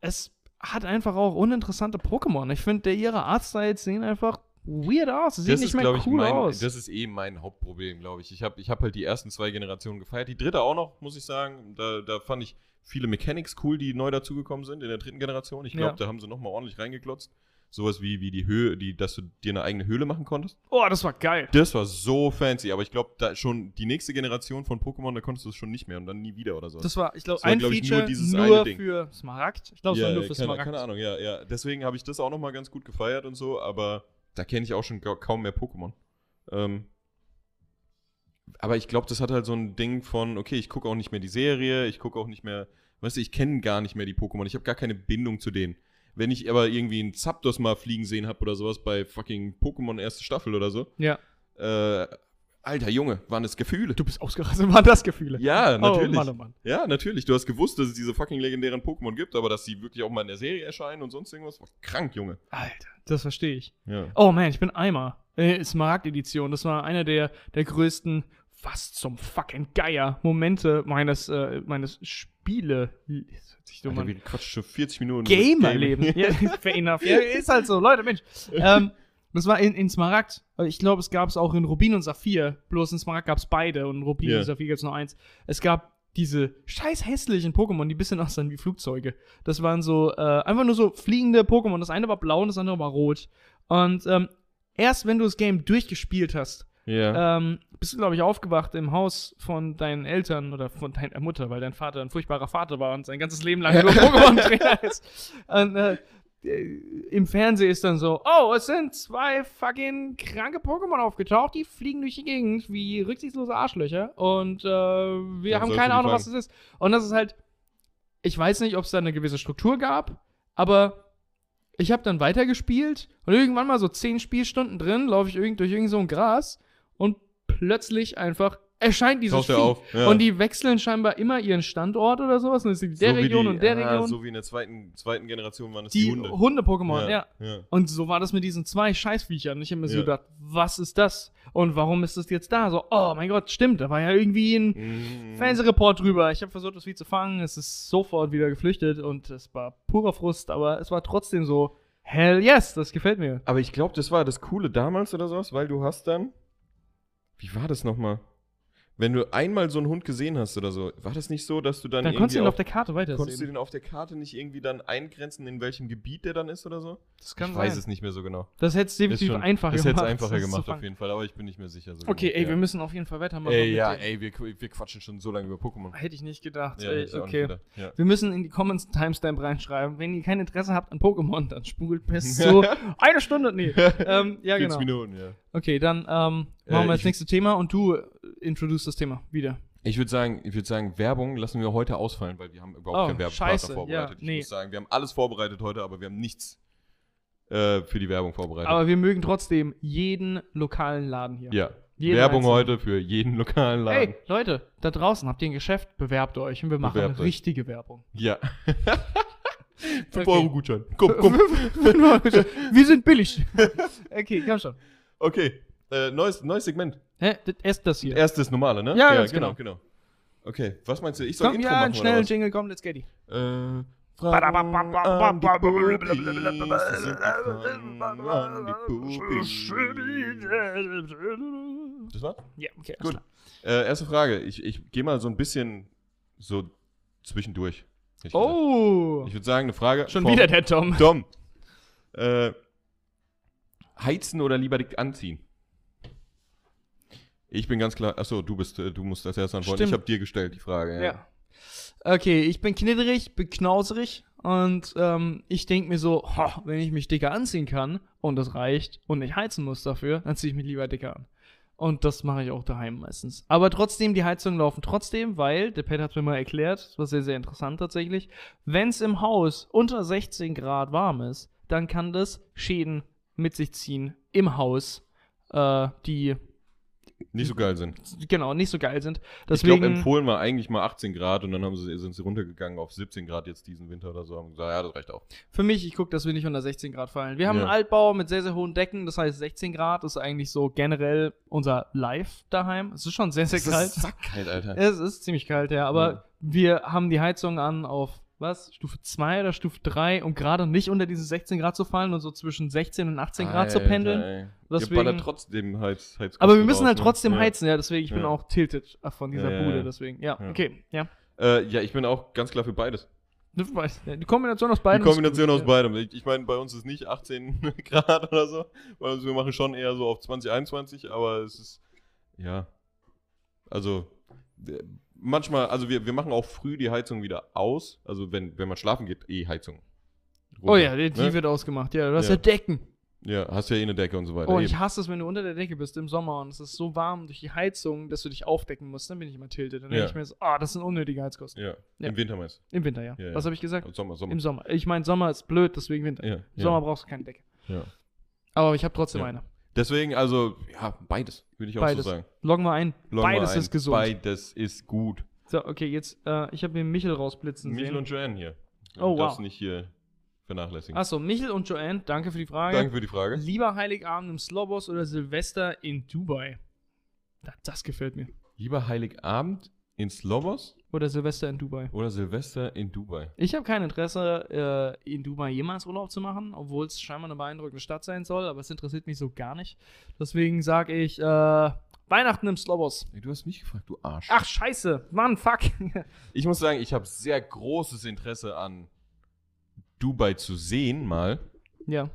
es hat einfach auch uninteressante Pokémon. Ich finde, ihre Artstyles sehen einfach weird aus. Sie sehen das nicht ist, mehr ich, cool mein, aus. das ist eben mein Hauptproblem, glaube ich. Ich habe ich hab halt die ersten zwei Generationen gefeiert. Die dritte auch noch, muss ich sagen. Da, da fand ich viele Mechanics cool, die neu dazugekommen sind in der dritten Generation. Ich glaube, Ja. da haben sie nochmal ordentlich reingeklotzt. Sowas wie, wie die Höhe, die, dass du dir eine eigene Höhle machen konntest. oh, das war geil. Das war so fancy, aber ich glaube, da schon die nächste Generation von Pokémon, da konntest du es schon nicht mehr und dann nie wieder oder so. Das war, ich glaube, ein glaub ich, Feature nur dieses nur für Smaragd. Ich glaube, es ja, war nur für keine, Smaragd. keine Ahnung, ja, ja. Deswegen habe ich das auch nochmal ganz gut gefeiert und so, aber da kenne ich auch schon ka- kaum mehr Pokémon. Ähm, aber ich glaube, das hat halt so ein Ding von, okay, ich gucke auch nicht mehr die Serie, ich gucke auch nicht mehr, weißt du, ich kenne gar nicht mehr die Pokémon, ich habe gar keine Bindung zu denen. Wenn ich aber irgendwie einen Zapdos mal fliegen sehen habe oder sowas bei fucking Pokémon erste Staffel oder so, Ja. äh, alter Junge, waren es Gefühle. Du bist ausgerastet, waren das Gefühle. Ja, natürlich. Oh Mann, oh Mann. Ja, natürlich. Du hast gewusst, dass es diese fucking legendären Pokémon gibt, aber dass sie wirklich auch mal in der Serie erscheinen und sonst irgendwas, war krank, Junge. Alter, das verstehe ich. Ja. Oh man, ich bin Eimer. Äh, Smaragd-Edition. Das war einer der, der größten, was zum fucking Geier, Momente meines, äh, meines Spiele. Das hört sich dumm Alter, an. wir quatschen schon 40 Minuten. Gamer-Leben. ja, fair enough. Ja, ist halt so, Leute, Mensch. Ähm, das war in, in Smaragd. Ich glaube, es gab es auch in Rubin und Saphir. Bloß in Smaragd gab es beide und in Rubin Ja. und Saphir gab es nur eins. Es gab diese scheiß hässlichen Pokémon, die ein bisschen aussahen wie Flugzeuge. Das waren so, äh, einfach nur so fliegende Pokémon. Das eine war blau und das andere war rot. Und ähm, erst wenn du das Game durchgespielt hast, Ja. ähm, bist du, glaube ich, aufgewacht im Haus von deinen Eltern oder von deiner Mutter, weil dein Vater ein furchtbarer Vater war und sein ganzes Leben lang nur Pokémon-Trainer ist. Und äh, im Fernsehen ist dann so, oh, es sind zwei fucking kranke Pokémon aufgetaucht, die fliegen durch die Gegend wie rücksichtslose Arschlöcher und äh, wir Ja, haben keine Ahnung, was es ist. Und das ist halt, ich weiß nicht, ob es da eine gewisse Struktur gab, aber ich habe dann weitergespielt und irgendwann mal so zehn Spielstunden drin, laufe ich irgend, durch irgend so ein Gras und plötzlich einfach erscheint dieses Taucht er auf, ja. Und die wechseln scheinbar immer ihren Standort oder sowas. Und es ist der So Region die- und der ah, Region. So wie in der zweiten, zweiten Generation waren es die, die Hunde. Hunde-Pokémon, ja. ja. Und so war das mit diesen zwei Scheißviechern. Ich habe mir so Ja. gedacht, was ist das? Und warum ist das jetzt da? So, oh mein Gott, stimmt, da war ja irgendwie ein Mhm. Fernsehreport drüber. Ich habe versucht, das Vieh zu fangen. Es ist sofort wieder geflüchtet und es war purer Frust, aber es war trotzdem so, hell yes, das gefällt mir. Aber ich glaube, das war das Coole damals oder sowas, weil du hast dann. Wie war das nochmal? Wenn du einmal so einen Hund gesehen hast oder so, war das nicht so, dass du dann, Dann konntest du ihn auf der Karte Konntest du den auf der Karte nicht irgendwie dann eingrenzen, in welchem Gebiet der dann ist oder so? Das kann ich sein. weiß es nicht mehr so genau. Das hätte es definitiv schon- einfacher das gemacht. hätte es einfacher das gemacht auf jeden Fall, aber ich bin nicht mehr sicher. So Okay, genau. ey, ja. wir müssen auf jeden Fall weitermachen. Ey, ja, ey, wir, wir quatschen schon so lange über Pokémon. Hätte ich nicht gedacht. Ja, ey, ich auch nicht okay. gedacht, ja. Wir müssen in die Comments Timestamp reinschreiben. Wenn ihr kein Interesse habt an Pokémon, dann spult bis zu eine Stunde. Nee. ähm, ja, 40 genau. Minuten, ja. Okay, dann ähm, machen Äh, wir das ich- nächste Thema und du äh, introduce das Thema wieder. Ich würde sagen, ich würde sagen, Werbung lassen wir heute ausfallen, weil wir haben überhaupt Oh, keinen Werbepartner scheiße, vorbereitet. ja, nee. Ich muss sagen, wir haben alles vorbereitet heute, aber wir haben nichts äh, für die Werbung vorbereitet. Aber wir mögen trotzdem jeden lokalen Laden hier. ja. Jeden Werbung einzelnen. heute für jeden lokalen Laden. Hey, Leute, da draußen habt ihr ein Geschäft, bewerbt euch und wir machen Bewerbt euch. richtige Werbung. Ja. 5 Okay. Euro Gutschein. Komm, komm. wir sind billig. okay, komm schon. Okay. Äh, neues, neues Segment. Hä? Das erst das hier. Erst das normale, ne? Ja, ganz genau, genau. Okay, was meinst du? Ich soll Komm, Intro ja, machen einen oder schnellen was? Jingle, komm, let's get it. Äh. Das war's? Ja, okay, Gut. Äh, erste Frage. Ich, ich gehe mal so ein bisschen so zwischendurch. ich. Oh, Ich würde sagen, eine Frage. schon wieder der Tom. Tom. Äh, heizen oder lieber dick anziehen? Ich bin ganz klar. Achso, du bist, äh, du musst als erstes antworten. Stimmt. Ich habe dir gestellt die Frage. Ja. Ja. Okay, ich bin knitterig, bin knauserig und ähm, ich denke mir so, ho, wenn ich mich dicker anziehen kann und das reicht und ich heizen muss dafür, dann ziehe ich mich lieber dicker an. Und das mache ich auch daheim meistens. Aber trotzdem, die Heizungen laufen trotzdem, weil, der Pet hat mir mal erklärt, das war sehr, sehr interessant tatsächlich, wenn es im Haus unter 16 Grad warm ist, dann kann das Schäden mit sich ziehen im Haus, äh, die Nicht so geil sind. genau nicht so geil sind. ich Deswegen, glaube, empfohlen war eigentlich mal 18 Grad und dann haben sie, sind sie runtergegangen auf 17 Grad jetzt diesen Winter oder so. Haben gesagt, ja, das reicht auch. Für mich, ich gucke, dass wir nicht unter 16 Grad fallen. Wir haben Ja. einen Altbau mit sehr, sehr hohen Decken, das heißt 16 Grad ist eigentlich so generell unser Live daheim. Es ist schon sehr, sehr Das kalt. ist sackkalt, Alter. Es ist ziemlich kalt, ja, aber Ja. wir haben die Heizung an auf, was, Stufe 2 oder Stufe 3, um gerade nicht unter diese 16 Grad zu fallen und so zwischen 16 und 18 Grad zu Alter, pendeln. ey. Deswegen- ballert trotzdem Heiz, Heizkosten Aber wir müssen halt ne? trotzdem Ja. heizen, ja, deswegen, ich bin Ja. auch tilted von dieser Ja, ja, Bude, ja. deswegen, ja, Ja. okay, ja. Äh, ja, ich bin auch ganz klar für beides. Ja, Die Kombination aus beiden. Die Kombination aus ja. beidem. Ich, ich meine, bei uns ist nicht 18 Grad oder so. Weil wir machen schon eher so auf 2021, aber es ist, ja. Also, manchmal, also wir, wir machen auch früh die Heizung wieder aus. Also, wenn, wenn man schlafen geht, eh Heizung. Oh runter, ja, die, ne? wird ausgemacht, ja, du hast Ja. ja Decken. Ja, hast ja eh eine Decke und so weiter. Oh, Eben. ich hasse es, wenn du unter der Decke bist im Sommer und es ist so warm durch die Heizung, dass du dich aufdecken musst. Dann bin ich immer tiltet. Dann denke Ja. ich mir so, ah, das sind unnötige Heizkosten. ja. Ja. im Winter meist. Im Winter, ja. Was habe ich gesagt? Sommer, Sommer. Im Sommer. Ich meine, Sommer ist blöd, deswegen Winter. ja, Im. Sommer brauchst du keine Decke. ja. Aber ich habe trotzdem eine. Deswegen, also, ja, beides, würde ich auch Beides. so sagen. Loggen wir ein. Loggen wir Beides ein. ist gesund. Beides ist gut. So, okay, jetzt, äh, ich habe mir Michel rausblitzen Michel sehen. und Joanne hier. Oh, Du darfst wow. nicht hier vernachlässigen. Achso, Michel und Joanne, danke für die Frage. Danke für die Frage. Lieber Heiligabend im Slobos oder Silvester in Dubai? Das, das gefällt mir. Lieber Heiligabend in Slobos Oder Silvester in Dubai. oder Silvester in Dubai? Ich habe kein Interesse, äh, in Dubai jemals Urlaub zu machen, obwohl es scheinbar eine beeindruckende Stadt sein soll, aber es interessiert mich so gar nicht. Deswegen sage ich, äh, Weihnachten im Slobos. Ey, du hast mich gefragt, du Arsch. Ach, scheiße. Mann, fuck. Ich muss sagen, ich habe sehr großes Interesse an Dubai zu sehen mal. ja.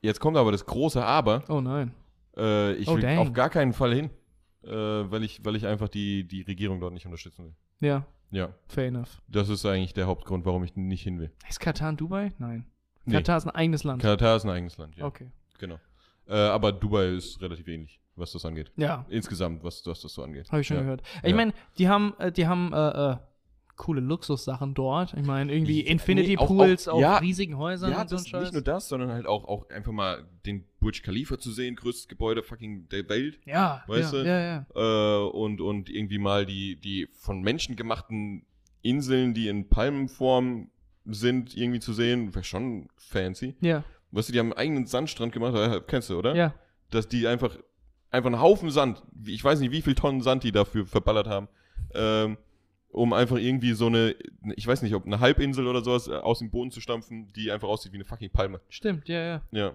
Jetzt kommt aber das große Aber. Oh nein. Äh, ich Oh, will dang. auf gar keinen Fall hin, äh, weil, ich, weil ich einfach die, die Regierung dort nicht unterstützen will. Ja, Ja, fair enough. das ist eigentlich der Hauptgrund, warum ich nicht hin will. Ist Katar in Dubai? Nein. Nee. Katar ist ein eigenes Land. Katar ist ein eigenes Land, ja. Okay. Genau. Äh, aber Dubai ist relativ ähnlich, was das angeht. Ja, Insgesamt, was, was das so angeht. habe ich schon ja. gehört. Ich Ja. meine, die haben, äh, die haben äh, äh, coole Luxussachen dort. Ich meine, irgendwie Infinity nee, auch- Pools auch- auf ja. riesigen Häusern Ja, und so ein das, Scheiß. nicht nur das, sondern halt auch, auch einfach mal den Burj Khalifa zu sehen, größtes Gebäude fucking der Welt. ja, Weißt ja, du? ja, ja. Äh, und, und irgendwie mal die, die von Menschen gemachten Inseln, die in Palmenform sind, irgendwie zu sehen, wäre schon fancy. Ja, Weißt du, die haben einen eigenen Sandstrand gemacht, äh, kennst du, oder? ja. Dass die einfach, einfach einen Haufen Sand, ich weiß nicht, wie viel Tonnen Sand die dafür verballert haben, ähm, um einfach irgendwie so eine, ich weiß nicht, ob eine Halbinsel oder sowas äh, aus dem Boden zu stampfen, die einfach aussieht wie eine fucking Palme. Stimmt, ja, ja. Ja,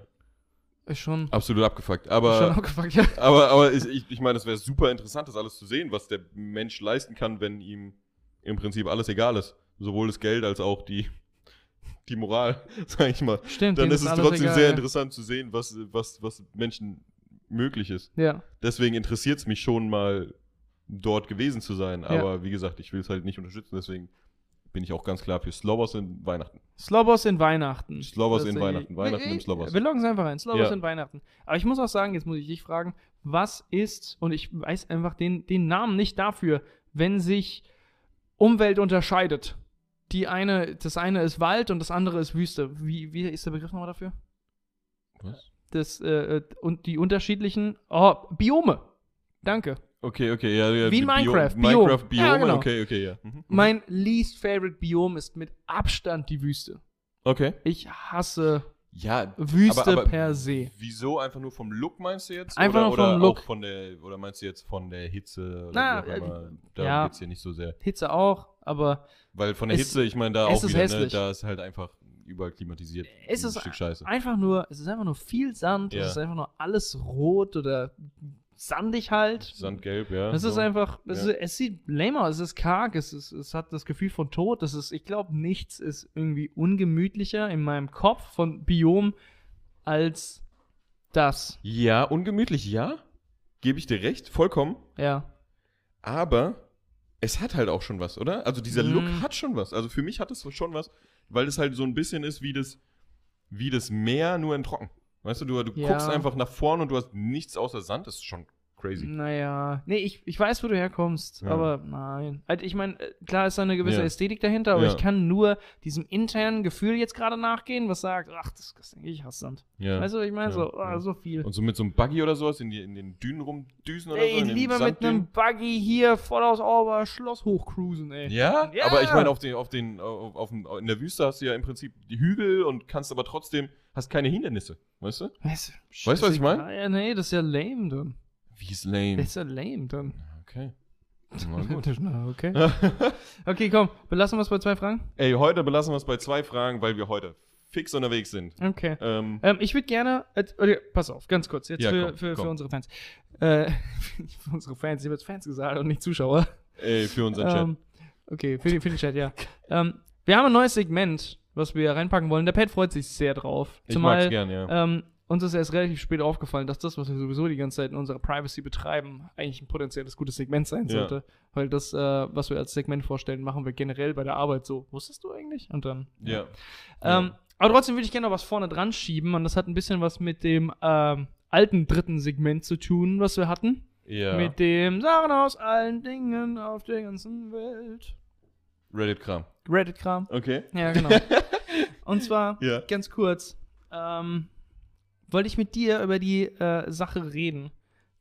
Ist schon, absolut abgefuckt. schon Aber, abgefuckt, ja. aber, aber ich, ich, ich meine, es wäre super interessant, das alles zu sehen, was der Mensch leisten kann, wenn ihm im Prinzip alles egal ist. Sowohl das Geld als auch die, die Moral, sag ich mal. Stimmt, Dann ist es trotzdem egal, sehr ja. interessant zu sehen, was, was, was Menschen möglich ist. Ja, Deswegen interessiert es mich schon mal, dort gewesen zu sein. Ja. Aber wie gesagt, ich will es halt nicht unterstützen, deswegen bin ich auch ganz klar für Slobos in Weihnachten. Slobos in Weihnachten. Slobos in Weihnachten. Weihnachten im Slobos. Wir loggen es einfach ein. Slobos Ja. in Weihnachten. Aber ich muss auch sagen, jetzt muss ich dich fragen, was ist, und ich weiß einfach den, den Namen nicht dafür, wenn sich Umwelt unterscheidet. Die eine, das eine ist Wald und das andere ist Wüste. Wie, wie ist der Begriff nochmal dafür? Was? Das, äh, äh, und die unterschiedlichen, oh, Biome. Danke. Okay, okay, ja, ja. Wie in Minecraft, Bio, Biom. Minecraft Biome, Ja, genau. okay, okay, ja. Mhm. Mein least favorite Biom ist mit Abstand die Wüste. Okay. Ich hasse Ja, Wüste aber, aber per se. Wieso einfach nur vom Look meinst du jetzt? Einfach oder, nur vom Look. Auch von der, oder meinst du jetzt von der Hitze? Na, immer? Darum ja. geht's hier nicht so sehr. Hitze auch, aber Weil von der Es- Hitze, ich meine, da auch ist wieder, ne, hässlich. da ist halt einfach überall klimatisiert. Es Ein ist Stück Scheiße. einfach nur, es ist einfach nur viel Sand, Ja. es ist einfach nur alles rot oder sandig halt. Sandgelb, ja. Es ist so. einfach, es, Ja. ist, es sieht lame aus, es ist karg, es, ist, es hat das Gefühl von Tod. Das ist, ich glaube, nichts ist irgendwie ungemütlicher in meinem Kopf von Biom als das. Ja, ungemütlich, ja. Gebe ich dir recht, vollkommen. Ja. Aber es hat halt auch schon was, oder? Also dieser Look Mm. hat schon was. Also für mich hat es schon was, weil es halt so ein bisschen ist wie das, wie das Meer, nur in trocken. Weißt du, du, du Ja. guckst einfach nach vorne und du hast nichts außer Sand. Das ist schon crazy. Naja, nee, ich, ich weiß, wo du herkommst, Ja. aber nein. Also ich meine, äh, klar ist da eine gewisse Ja. Ästhetik dahinter, aber ich kann nur diesem internen Gefühl jetzt gerade nachgehen, was sagt, ach, das, das ich hasse Sand. Ja. Weißt du, ich meine? So, ja. so viel. Und so mit so einem Buggy oder sowas in, die, in den Dünen rumdüsen oder so. Ey, lieber mit einem. Buggy hier voll aus Auber Schloss hochcruisen, ey. Ja, Ja. aber ich meine, auf den, auf den, auf, auf, in der Wüste hast du ja im Prinzip die Hügel und kannst aber trotzdem, hast keine Hindernisse, weißt du? Weißt du, Weißt was ich mein? scheißegal. Ja, nee, das ist ja lame dann. Wie ist lame. Das ist ja lame dann. Okay. Na okay. okay, komm, belassen wir es bei zwei Fragen. Ey, heute belassen wir es bei zwei Fragen, weil wir heute fix unterwegs sind. Okay. Ähm, Ähm, ich würde gerne, äh, okay, pass auf, ganz kurz, jetzt Ja, für, komm, für, komm. für unsere Fans. Äh, für unsere Fans, ich habe jetzt Fans gesagt und nicht Zuschauer. ey, für unseren Chat. Ähm, okay, für, den- für den Chat, ja. ähm, wir haben ein neues Segment, was wir reinpacken wollen. Der Pat freut sich sehr drauf. Ich Zumal mag's gern, ja. ähm, uns ist erst relativ spät aufgefallen, dass das, was wir sowieso die ganze Zeit in unserer Privacy betreiben, eigentlich ein potenzielles gutes Segment sein Ja. sollte. Weil das, äh, was wir als Segment vorstellen, machen wir generell bei der Arbeit so. Wusstest du eigentlich? Und dann. ja. Ähm, aber trotzdem würde ich gerne noch was vorne dran schieben und das hat ein bisschen was mit dem ähm, alten dritten Segment zu tun, was wir hatten. ja. Mit dem Sachen aus allen Dingen auf der ganzen Welt. Reddit-Kram. Reddit-Kram. Okay. Ja, genau. und zwar, Ja. ganz kurz, ähm, wollte ich mit dir über die äh, Sache reden,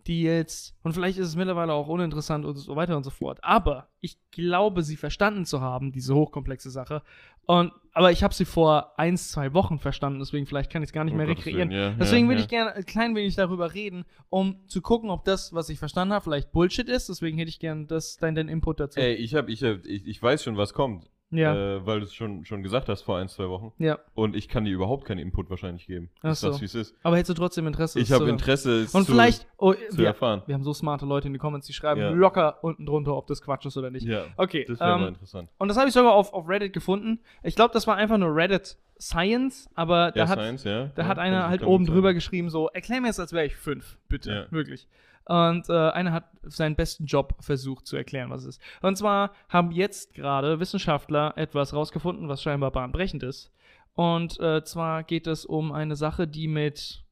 die jetzt, und vielleicht ist es mittlerweile auch uninteressant und so weiter und so fort, aber ich glaube, sie verstanden zu haben, diese hochkomplexe Sache. Und, aber ich habe sie vor ein, zwei Wochen verstanden, deswegen vielleicht kann ich es gar nicht Um mehr rekreieren. Ja, Deswegen ja, würde ja. ich gerne ein klein wenig darüber reden, um zu gucken, ob das, was ich verstanden habe, vielleicht Bullshit ist. Deswegen hätte ich gerne das, dein, dein Input dazu. Ey, ich, hab, ich, hab, ich, ich weiß schon, was kommt. Ja, Äh, weil du es schon, schon gesagt hast vor ein, zwei Wochen. ja. Und ich kann dir überhaupt keinen Input wahrscheinlich geben. Ach so. wie es ist. Aber hättest du trotzdem Interesse? Ich das habe Interesse, es Und zu, vielleicht, oh, zu wir, erfahren. wir haben so smarte Leute in die Comments, die schreiben Ja. locker unten drunter, ob das Quatsch ist oder nicht. Ja, Okay, das wäre mal ähm, interessant. und das habe ich sogar auf, auf Reddit gefunden. Ich glaube, das war einfach nur Reddit Science, aber da Ja, hat, Science, ja. da ja, hat einer halt oben sein. drüber geschrieben, so, erklär mir jetzt, als wäre ich fünf, bitte, wirklich. Und äh, einer hat seinen besten Job versucht zu erklären, was es ist. Und zwar haben jetzt gerade Wissenschaftler etwas rausgefunden, was scheinbar bahnbrechend ist. Und äh, zwar geht es um eine Sache, die mit,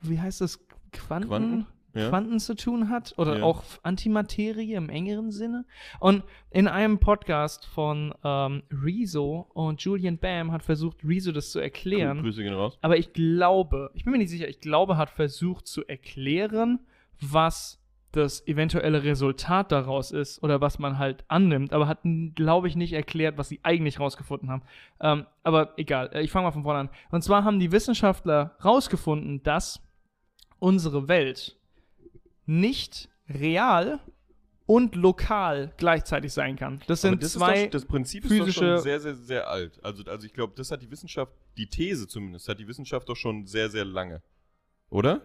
wie heißt das, Quanten? Quanten? Ja. Quanten zu tun hat oder Ja. auch Antimaterie im engeren Sinne. Und in einem Podcast von ähm, Rezo und Julian Bam hat versucht, Rezo das zu erklären. Grüße gehen raus. Aber ich glaube, ich bin mir nicht sicher, ich glaube, hat versucht zu erklären, was das eventuelle Resultat daraus ist oder was man halt annimmt, aber hat, glaube ich, nicht erklärt, was sie eigentlich rausgefunden haben. Ähm, aber egal, äh, ich fange mal von vorne an. Und zwar haben die Wissenschaftler rausgefunden, dass unsere Welt nicht real und lokal gleichzeitig sein kann. Das sind das zwei. ist doch, das Prinzip ist doch physische- schon sehr, sehr, sehr alt. Also, also ich glaube, das hat die Wissenschaft, die These zumindest, hat die Wissenschaft doch schon sehr, sehr lange. Oder?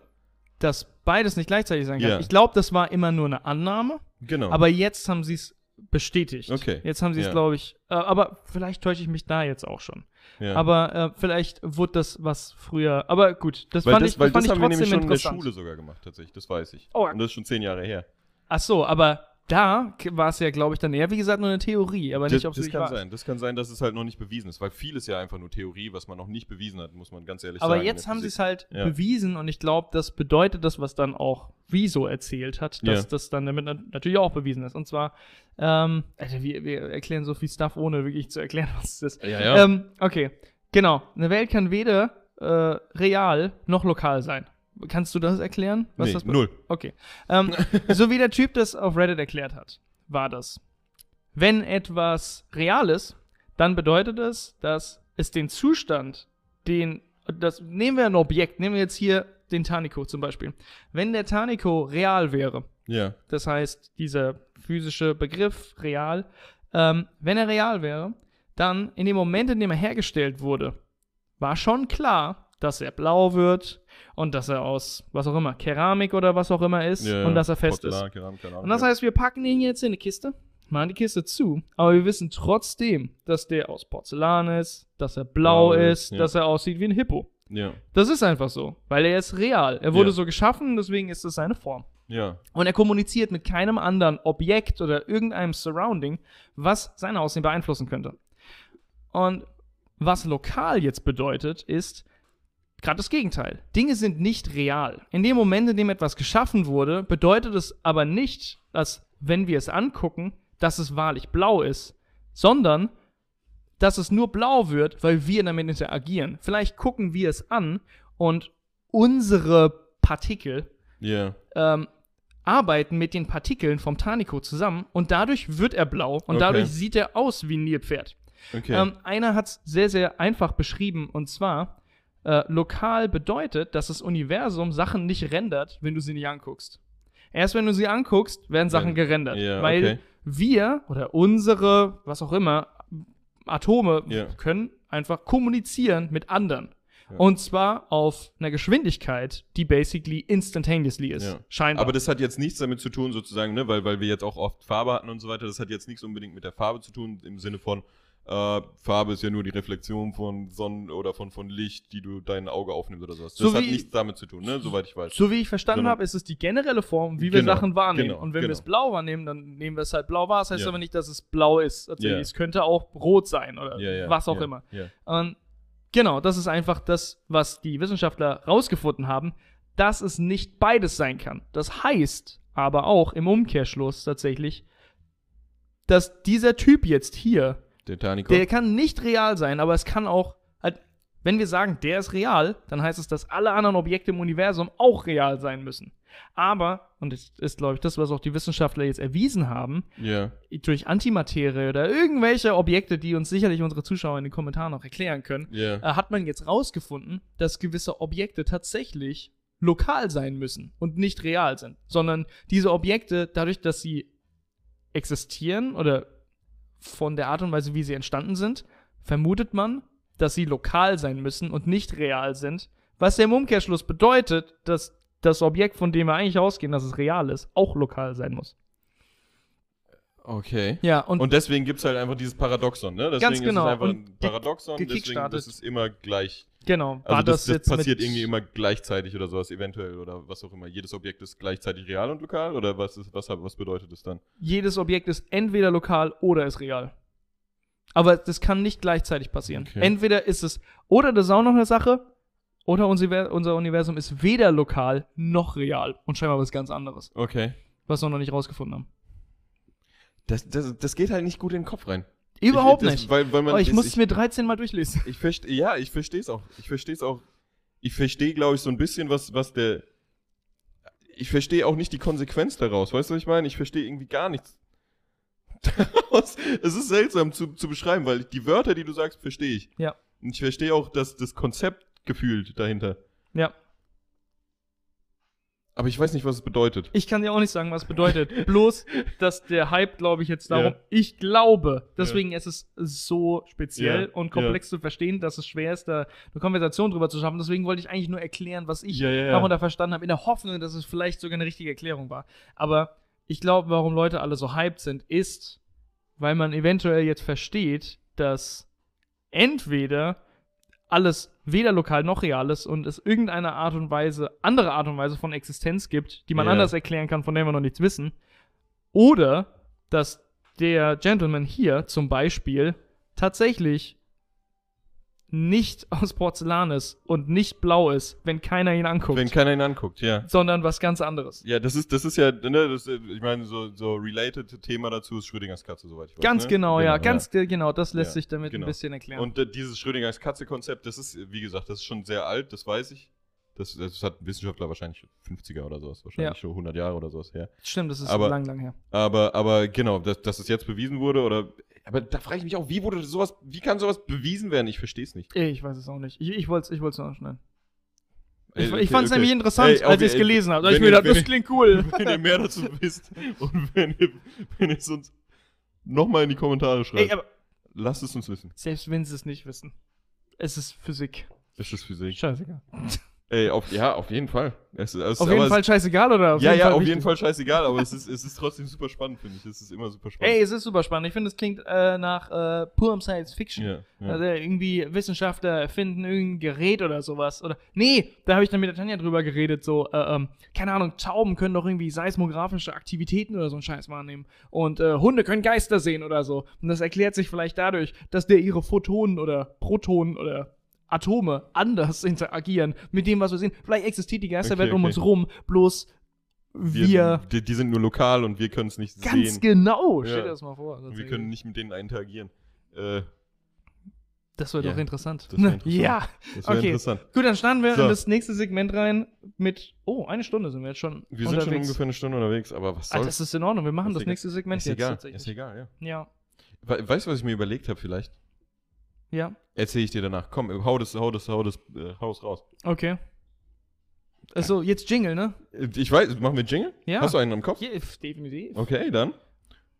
dass beides nicht gleichzeitig sein kann. Ja. Ich glaube, das war immer nur eine Annahme, Genau. aber jetzt haben sie es bestätigt. Okay. Jetzt haben sie es, Ja. glaube ich, äh, aber vielleicht täusche ich mich da jetzt auch schon. ja. Aber äh, vielleicht wurde das was früher. Aber gut, das weil fand das, ich, weil das fand das ich haben wir trotzdem nämlich schon in der. Schule sogar gemacht, tatsächlich. Das weiß ich. Oh. Und das ist schon zehn Jahre her. Ach so, aber da war es ja, glaube ich, dann eher, wie gesagt, nur eine Theorie, aber nicht, ob es kann war. sein. Das kann sein, dass es halt noch nicht bewiesen ist, weil vieles ja einfach nur Theorie, was man noch nicht bewiesen hat, muss man ganz ehrlich Aber sagen. in jetzt haben sie es halt Ja. bewiesen und ich glaube, das bedeutet das, was dann auch Wieso erzählt hat, dass Ja. das dann damit nat- natürlich auch bewiesen ist. Und zwar, ähm, Alter, wir, wir erklären so viel Stuff, ohne wirklich zu erklären, was es ist. Ja, ja. Ähm, okay, genau. Eine Welt kann weder äh, real noch lokal sein. Kannst du das erklären? Was nee, das null. Okay. Ähm, so wie der Typ das auf Reddit erklärt hat, war das. Wenn etwas real ist, dann bedeutet es, dass es den Zustand, den, das, nehmen wir ein Objekt, nehmen wir jetzt hier den Tanico zum Beispiel. Wenn der Tanico real wäre, Ja. das heißt, dieser physische Begriff real, ähm, wenn er real wäre, dann in dem Moment, in dem er hergestellt wurde, war schon klar, dass er blau wird und dass er aus was auch immer, Keramik oder was auch immer ist ja. und dass er fest Porzellan, ist. Keramik, Ahnung, Und das heißt, wir packen ihn jetzt in eine Kiste, machen die Kiste zu, aber wir wissen trotzdem, dass der aus Porzellan ist, dass er blau, Blau ist, ist, ja. dass er aussieht wie ein Hippo. Ja. Das ist einfach so, weil er ist real. Er wurde Ja. so geschaffen, deswegen ist es seine Form. Ja. Und er kommuniziert mit keinem anderen Objekt oder irgendeinem Surrounding, was sein Aussehen beeinflussen könnte. Und was lokal jetzt bedeutet, ist gerade das Gegenteil. Dinge sind nicht real. In dem Moment, in dem etwas geschaffen wurde, bedeutet es aber nicht, dass, wenn wir es angucken, dass es wahrlich blau ist, sondern dass es nur blau wird, weil wir damit interagieren. Vielleicht gucken wir es an und unsere Partikel Ja. ähm, arbeiten mit den Partikeln vom Tanico zusammen und dadurch wird er blau und Okay. dadurch sieht er aus wie ein Nilpferd. Okay. Ähm, einer hat es sehr, sehr einfach beschrieben und zwar, äh, lokal bedeutet, dass das Universum Sachen nicht rendert, wenn du sie nicht anguckst. Erst wenn du sie anguckst, werden Sachen gerendert. ja, weil okay. wir oder unsere, was auch immer, Atome Ja. können einfach kommunizieren mit anderen. Ja. Und zwar auf einer Geschwindigkeit, die basically instantaneously ist. Ja. Scheinbar. Aber das hat jetzt nichts damit zu tun, sozusagen, ne, weil, weil wir jetzt auch oft Farbe hatten und so weiter. Das hat jetzt nichts unbedingt mit der Farbe zu tun, im Sinne von, äh, Farbe ist ja nur die Reflexion von Sonnen oder von, von Licht, die du dein Auge aufnimmst oder sowas. Das So hat wie- nichts damit zu tun, ne, soweit ich weiß. So wie ich verstanden habe, ist es die generelle Form, wie wir Genau, Sachen wahrnehmen. genau, und wenn wir genau. es blau wahrnehmen, dann nehmen wir es halt blau wahr. Das heißt Ja. aber nicht, dass es blau ist. Ja. Es könnte auch rot sein oder Ja, was auch immer. Und genau, das ist einfach das, was die Wissenschaftler rausgefunden haben, dass es nicht beides sein kann. Das heißt aber auch im Umkehrschluss tatsächlich, dass dieser Typ jetzt hier Der Tanico. der kann nicht real sein, aber es kann auch, halt, wenn wir sagen, der ist real, dann heißt es, dass alle anderen Objekte im Universum auch real sein müssen. Aber, und das ist, glaube ich, das, was auch die Wissenschaftler jetzt erwiesen haben, ja. durch Antimaterie oder irgendwelche Objekte, die uns sicherlich unsere Zuschauer in den Kommentaren noch erklären können, Ja. äh, hat man jetzt rausgefunden, dass gewisse Objekte tatsächlich lokal sein müssen und nicht real sind, sondern diese Objekte, dadurch, dass sie existieren oder von der Art und Weise, wie sie entstanden sind, vermutet man, dass sie lokal sein müssen und nicht real sind, was ja im Umkehrschluss bedeutet, dass das Objekt, von dem wir eigentlich ausgehen, dass es real ist, auch lokal sein muss. Okay. Ja, und, Und deswegen gibt es halt einfach dieses Paradoxon, ne? Deswegen Ganz genau. ist es einfach Und ein Paradoxon, ge- deswegen ist immer gleich. Genau, Also das, das, mit- passiert irgendwie immer gleichzeitig oder sowas, eventuell oder was auch immer. Jedes Objekt ist gleichzeitig real und lokal oder was ist, was, was bedeutet das dann? jedes Objekt ist entweder lokal oder ist real. Aber das kann nicht gleichzeitig passieren. Okay. Entweder ist es, oder das ist auch noch eine Sache, Oder unser, unser Universum ist weder lokal noch real und scheinbar was ganz anderes, Okay. was wir noch nicht rausgefunden haben. Das, das, das geht halt nicht gut in den Kopf rein. Überhaupt ich, das, nicht. Weil, weil man, Aber ich muss es mir 13 Mal durchlesen. Ich verstehe, ja, ich verstehe es auch. Ich verstehe es auch. Ich verstehe, glaube ich, so ein bisschen, was, was der. Ich verstehe auch nicht die Konsequenz daraus. Weißt du, was ich meine? Ich verstehe irgendwie gar nichts. daraus. es ist seltsam zu, zu beschreiben, weil die Wörter, die du sagst, verstehe ich. Ja. Und ich verstehe auch das, das Konzept gefühlt dahinter. Ja. Aber ich weiß nicht, was es bedeutet. Ich kann dir auch nicht sagen, was es bedeutet. Bloß, dass der Hype, glaube ich, jetzt darum, Ja. ich glaube, deswegen ist es so speziell Ja, und komplex zu verstehen, dass es schwer ist, da eine Konversation drüber zu schaffen. Deswegen wollte ich eigentlich nur erklären, was ich darunter verstanden habe, in der Hoffnung, dass es vielleicht sogar eine richtige Erklärung war. Aber ich glaube, warum Leute alle so hyped sind, ist, weil man eventuell jetzt versteht, dass entweder alles weder lokal noch real ist und es irgendeine Art und Weise, andere Art und Weise von Existenz gibt, die man Ja. anders erklären kann, von der wir noch nichts wissen. Oder dass der Gentleman hier zum Beispiel tatsächlich nicht aus Porzellan ist und nicht blau ist, wenn keiner ihn anguckt, Wenn keiner ihn anguckt, ja. sondern was ganz anderes. Ja, das ist, das ist ja, ne, das, ich meine, so, so related Thema dazu ist Schrödingers Katze, soweit ich weiß. Ganz ne? genau, ja, ganz äh, genau, das lässt Ja, sich damit genau. ein bisschen erklären. Und äh, dieses Schrödingers Katze-Konzept, das ist, wie gesagt, das ist schon sehr alt, das weiß ich. Das, das hat ein Wissenschaftler wahrscheinlich 50er oder sowas, wahrscheinlich Ja. schon 100 Jahre oder sowas her. Stimmt, das ist aber- lang, lang her. Aber, aber genau, dass, dass es jetzt bewiesen wurde oder. Aber da frage ich mich auch, wie wurde sowas, wie kann sowas bewiesen werden? Ich verstehe es nicht. Ich weiß es auch nicht. Ich, ich wollte es ich wollt's noch schnell. Ey, Ich, okay, ich fand es okay. nämlich interessant, Ey, als okay, ich es gelesen habe. Da ich mir gedacht, das klingt cool. Wenn ihr mehr dazu wisst und wenn ihr, wenn ihr es uns nochmal in die Kommentare schreibt, Ey, lasst es uns wissen. selbst wenn sie es nicht wissen, es ist Physik. Das ist Physik. Scheißegal. Ey, auf, ja, auf jeden Fall. Es, es, Auf jeden Fall scheißegal, oder? ja, ja, auf wichtig? jeden Fall scheißegal, aber es ist, es ist trotzdem super spannend, finde ich. Es ist immer super spannend. Ey, es ist super spannend. Ich finde, es klingt äh, nach äh, purem Science Fiction. ja, ja. Also irgendwie Wissenschaftler erfinden irgendein Gerät oder sowas. Oder nee, da habe ich dann mit der Tanja drüber geredet, so, äh, ähm, keine Ahnung, Tauben können doch irgendwie seismografische Aktivitäten oder so einen Scheiß wahrnehmen. Und äh, Hunde können Geister sehen oder so. Und das erklärt sich vielleicht dadurch, dass der ihre Photonen oder Protonen oder Atome anders interagieren mit dem, was wir sehen. Vielleicht existiert die Geisterwelt Okay, um okay. uns rum, bloß wir, die, die sind nur lokal und wir können es nicht ganz sehen. genau. Ja. Stell dir das mal vor. Und wir können nicht mit denen interagieren. Äh, das wird Ja, doch interessant. das wär interessant. Ja. das wäre Okay. interessant. Gut, dann starten wir So. in das nächste Segment rein mit. Oh, eine Stunde sind wir jetzt schon. Wir sind schon unterwegs. ungefähr eine Stunde unterwegs, aber was Ah, soll's? das ist in Ordnung. Wir machen Ist das egal. nächste Segment ist jetzt egal, tatsächlich. ist egal, ja. Ja. We weißt du, was ich mir überlegt habe vielleicht? Ja. Erzähle ich dir danach. Komm, hau das, hau das, hau das, äh, haus raus. Okay. Also, jetzt Jingle, ne? Äh, Ich weiß, machen wir Jingle? Ja. Hast du einen im Kopf? Ja, definitiv. Okay, dann.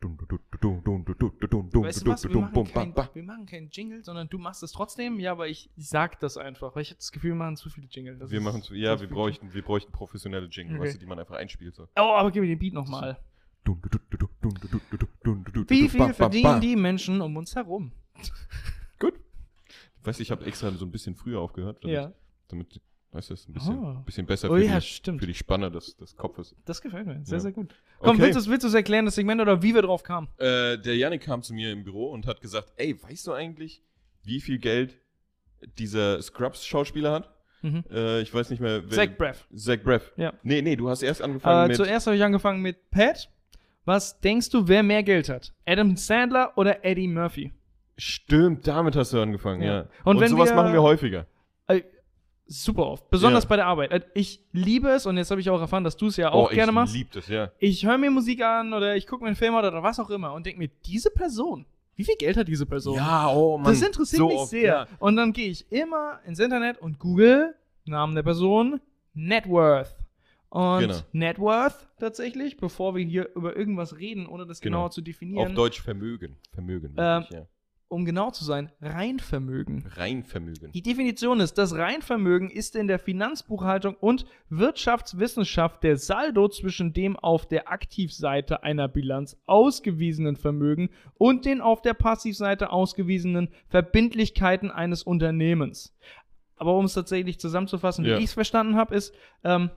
Weißt du was? Wir machen, kein, wir machen keinen Jingle, sondern du machst es trotzdem. Ja, aber ich sag das einfach, weil ich habe das Gefühl, wir machen zu viele Jingle. Das Wir machen ja, das wir bräuchten, wir bräuchten professionelle Jingle, Okay. weißt du, die man einfach einspielt so. Oh, aber gib mir den Beat nochmal. Wie viel verdienen die Menschen um uns herum? Weißt du, ich habe extra so ein bisschen früher aufgehört, damit, Ja. damit weißt du, es ist ein bisschen, Oh. bisschen besser Oh für, ja, die, stimmt. für die Spanne des, des Kopfes. Das gefällt mir. Sehr, Ja. sehr gut. Komm, Okay. willst du es erklären, das Segment, oder wie wir drauf kamen? Äh, der Yannick kam zu mir im Büro und hat gesagt, ey, weißt du eigentlich, wie viel Geld dieser Scrubs-Schauspieler hat? Mhm. Äh, ich weiß nicht mehr. wer- Zach Braff. Zach Braff. Ja. Nee, nee, du hast erst angefangen Äh, mit... zuerst habe ich angefangen mit Pat. Was denkst du, wer mehr Geld hat? Adam Sandler oder Eddie Murphy? Stimmt, damit hast du angefangen, Ja. ja. Und Und, sowas wir- machen wir häufiger. Äh, super oft. Besonders Ja. bei der Arbeit. Äh, ich liebe es und jetzt habe ich auch erfahren, dass du es ja auch oh, gerne ich machst. lieb das, ja. Ich höre mir Musik an oder ich gucke mir einen Film an oder was auch immer und denke mir, diese Person, wie viel Geld hat diese Person? Ja, oh Mann. das interessiert so mich oft, sehr. Ja. Und dann gehe ich immer ins Internet und google Namen der Person, Net Worth. Und Genau. Net Worth tatsächlich, bevor wir hier über irgendwas reden, ohne das Genau. genauer zu definieren, Auf Deutsch Vermögen. Vermögen, Ähm, wirklich, ja. Um genau zu sein, Reinvermögen. Reinvermögen. Die Definition ist, das Reinvermögen ist in der Finanzbuchhaltung und Wirtschaftswissenschaft der Saldo zwischen dem auf der Aktivseite einer Bilanz ausgewiesenen Vermögen und den auf der Passivseite ausgewiesenen Verbindlichkeiten eines Unternehmens. Aber um es tatsächlich zusammenzufassen, Ja. wie ich es verstanden habe, ist, ähm,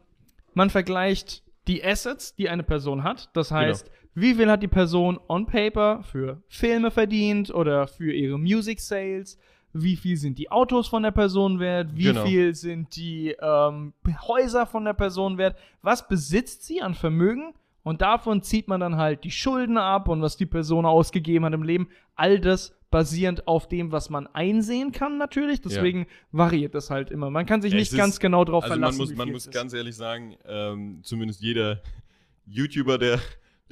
man vergleicht die Assets, die eine Person hat. Das Genau. heißt, wie viel hat die Person on paper für Filme verdient oder für ihre Music Sales? wie viel sind die Autos von der Person wert, wie Genau. viel sind die ähm, Häuser von der Person wert, was besitzt sie an Vermögen und davon zieht man dann halt die Schulden ab und was die Person ausgegeben hat im Leben. All das basierend auf dem, was man einsehen kann natürlich. Deswegen variiert das halt immer. Man kann sich Es nicht ist- ganz genau drauf Also man verlassen. muss, man muss es ist. ganz ehrlich sagen, ähm, zumindest jeder YouTuber, der,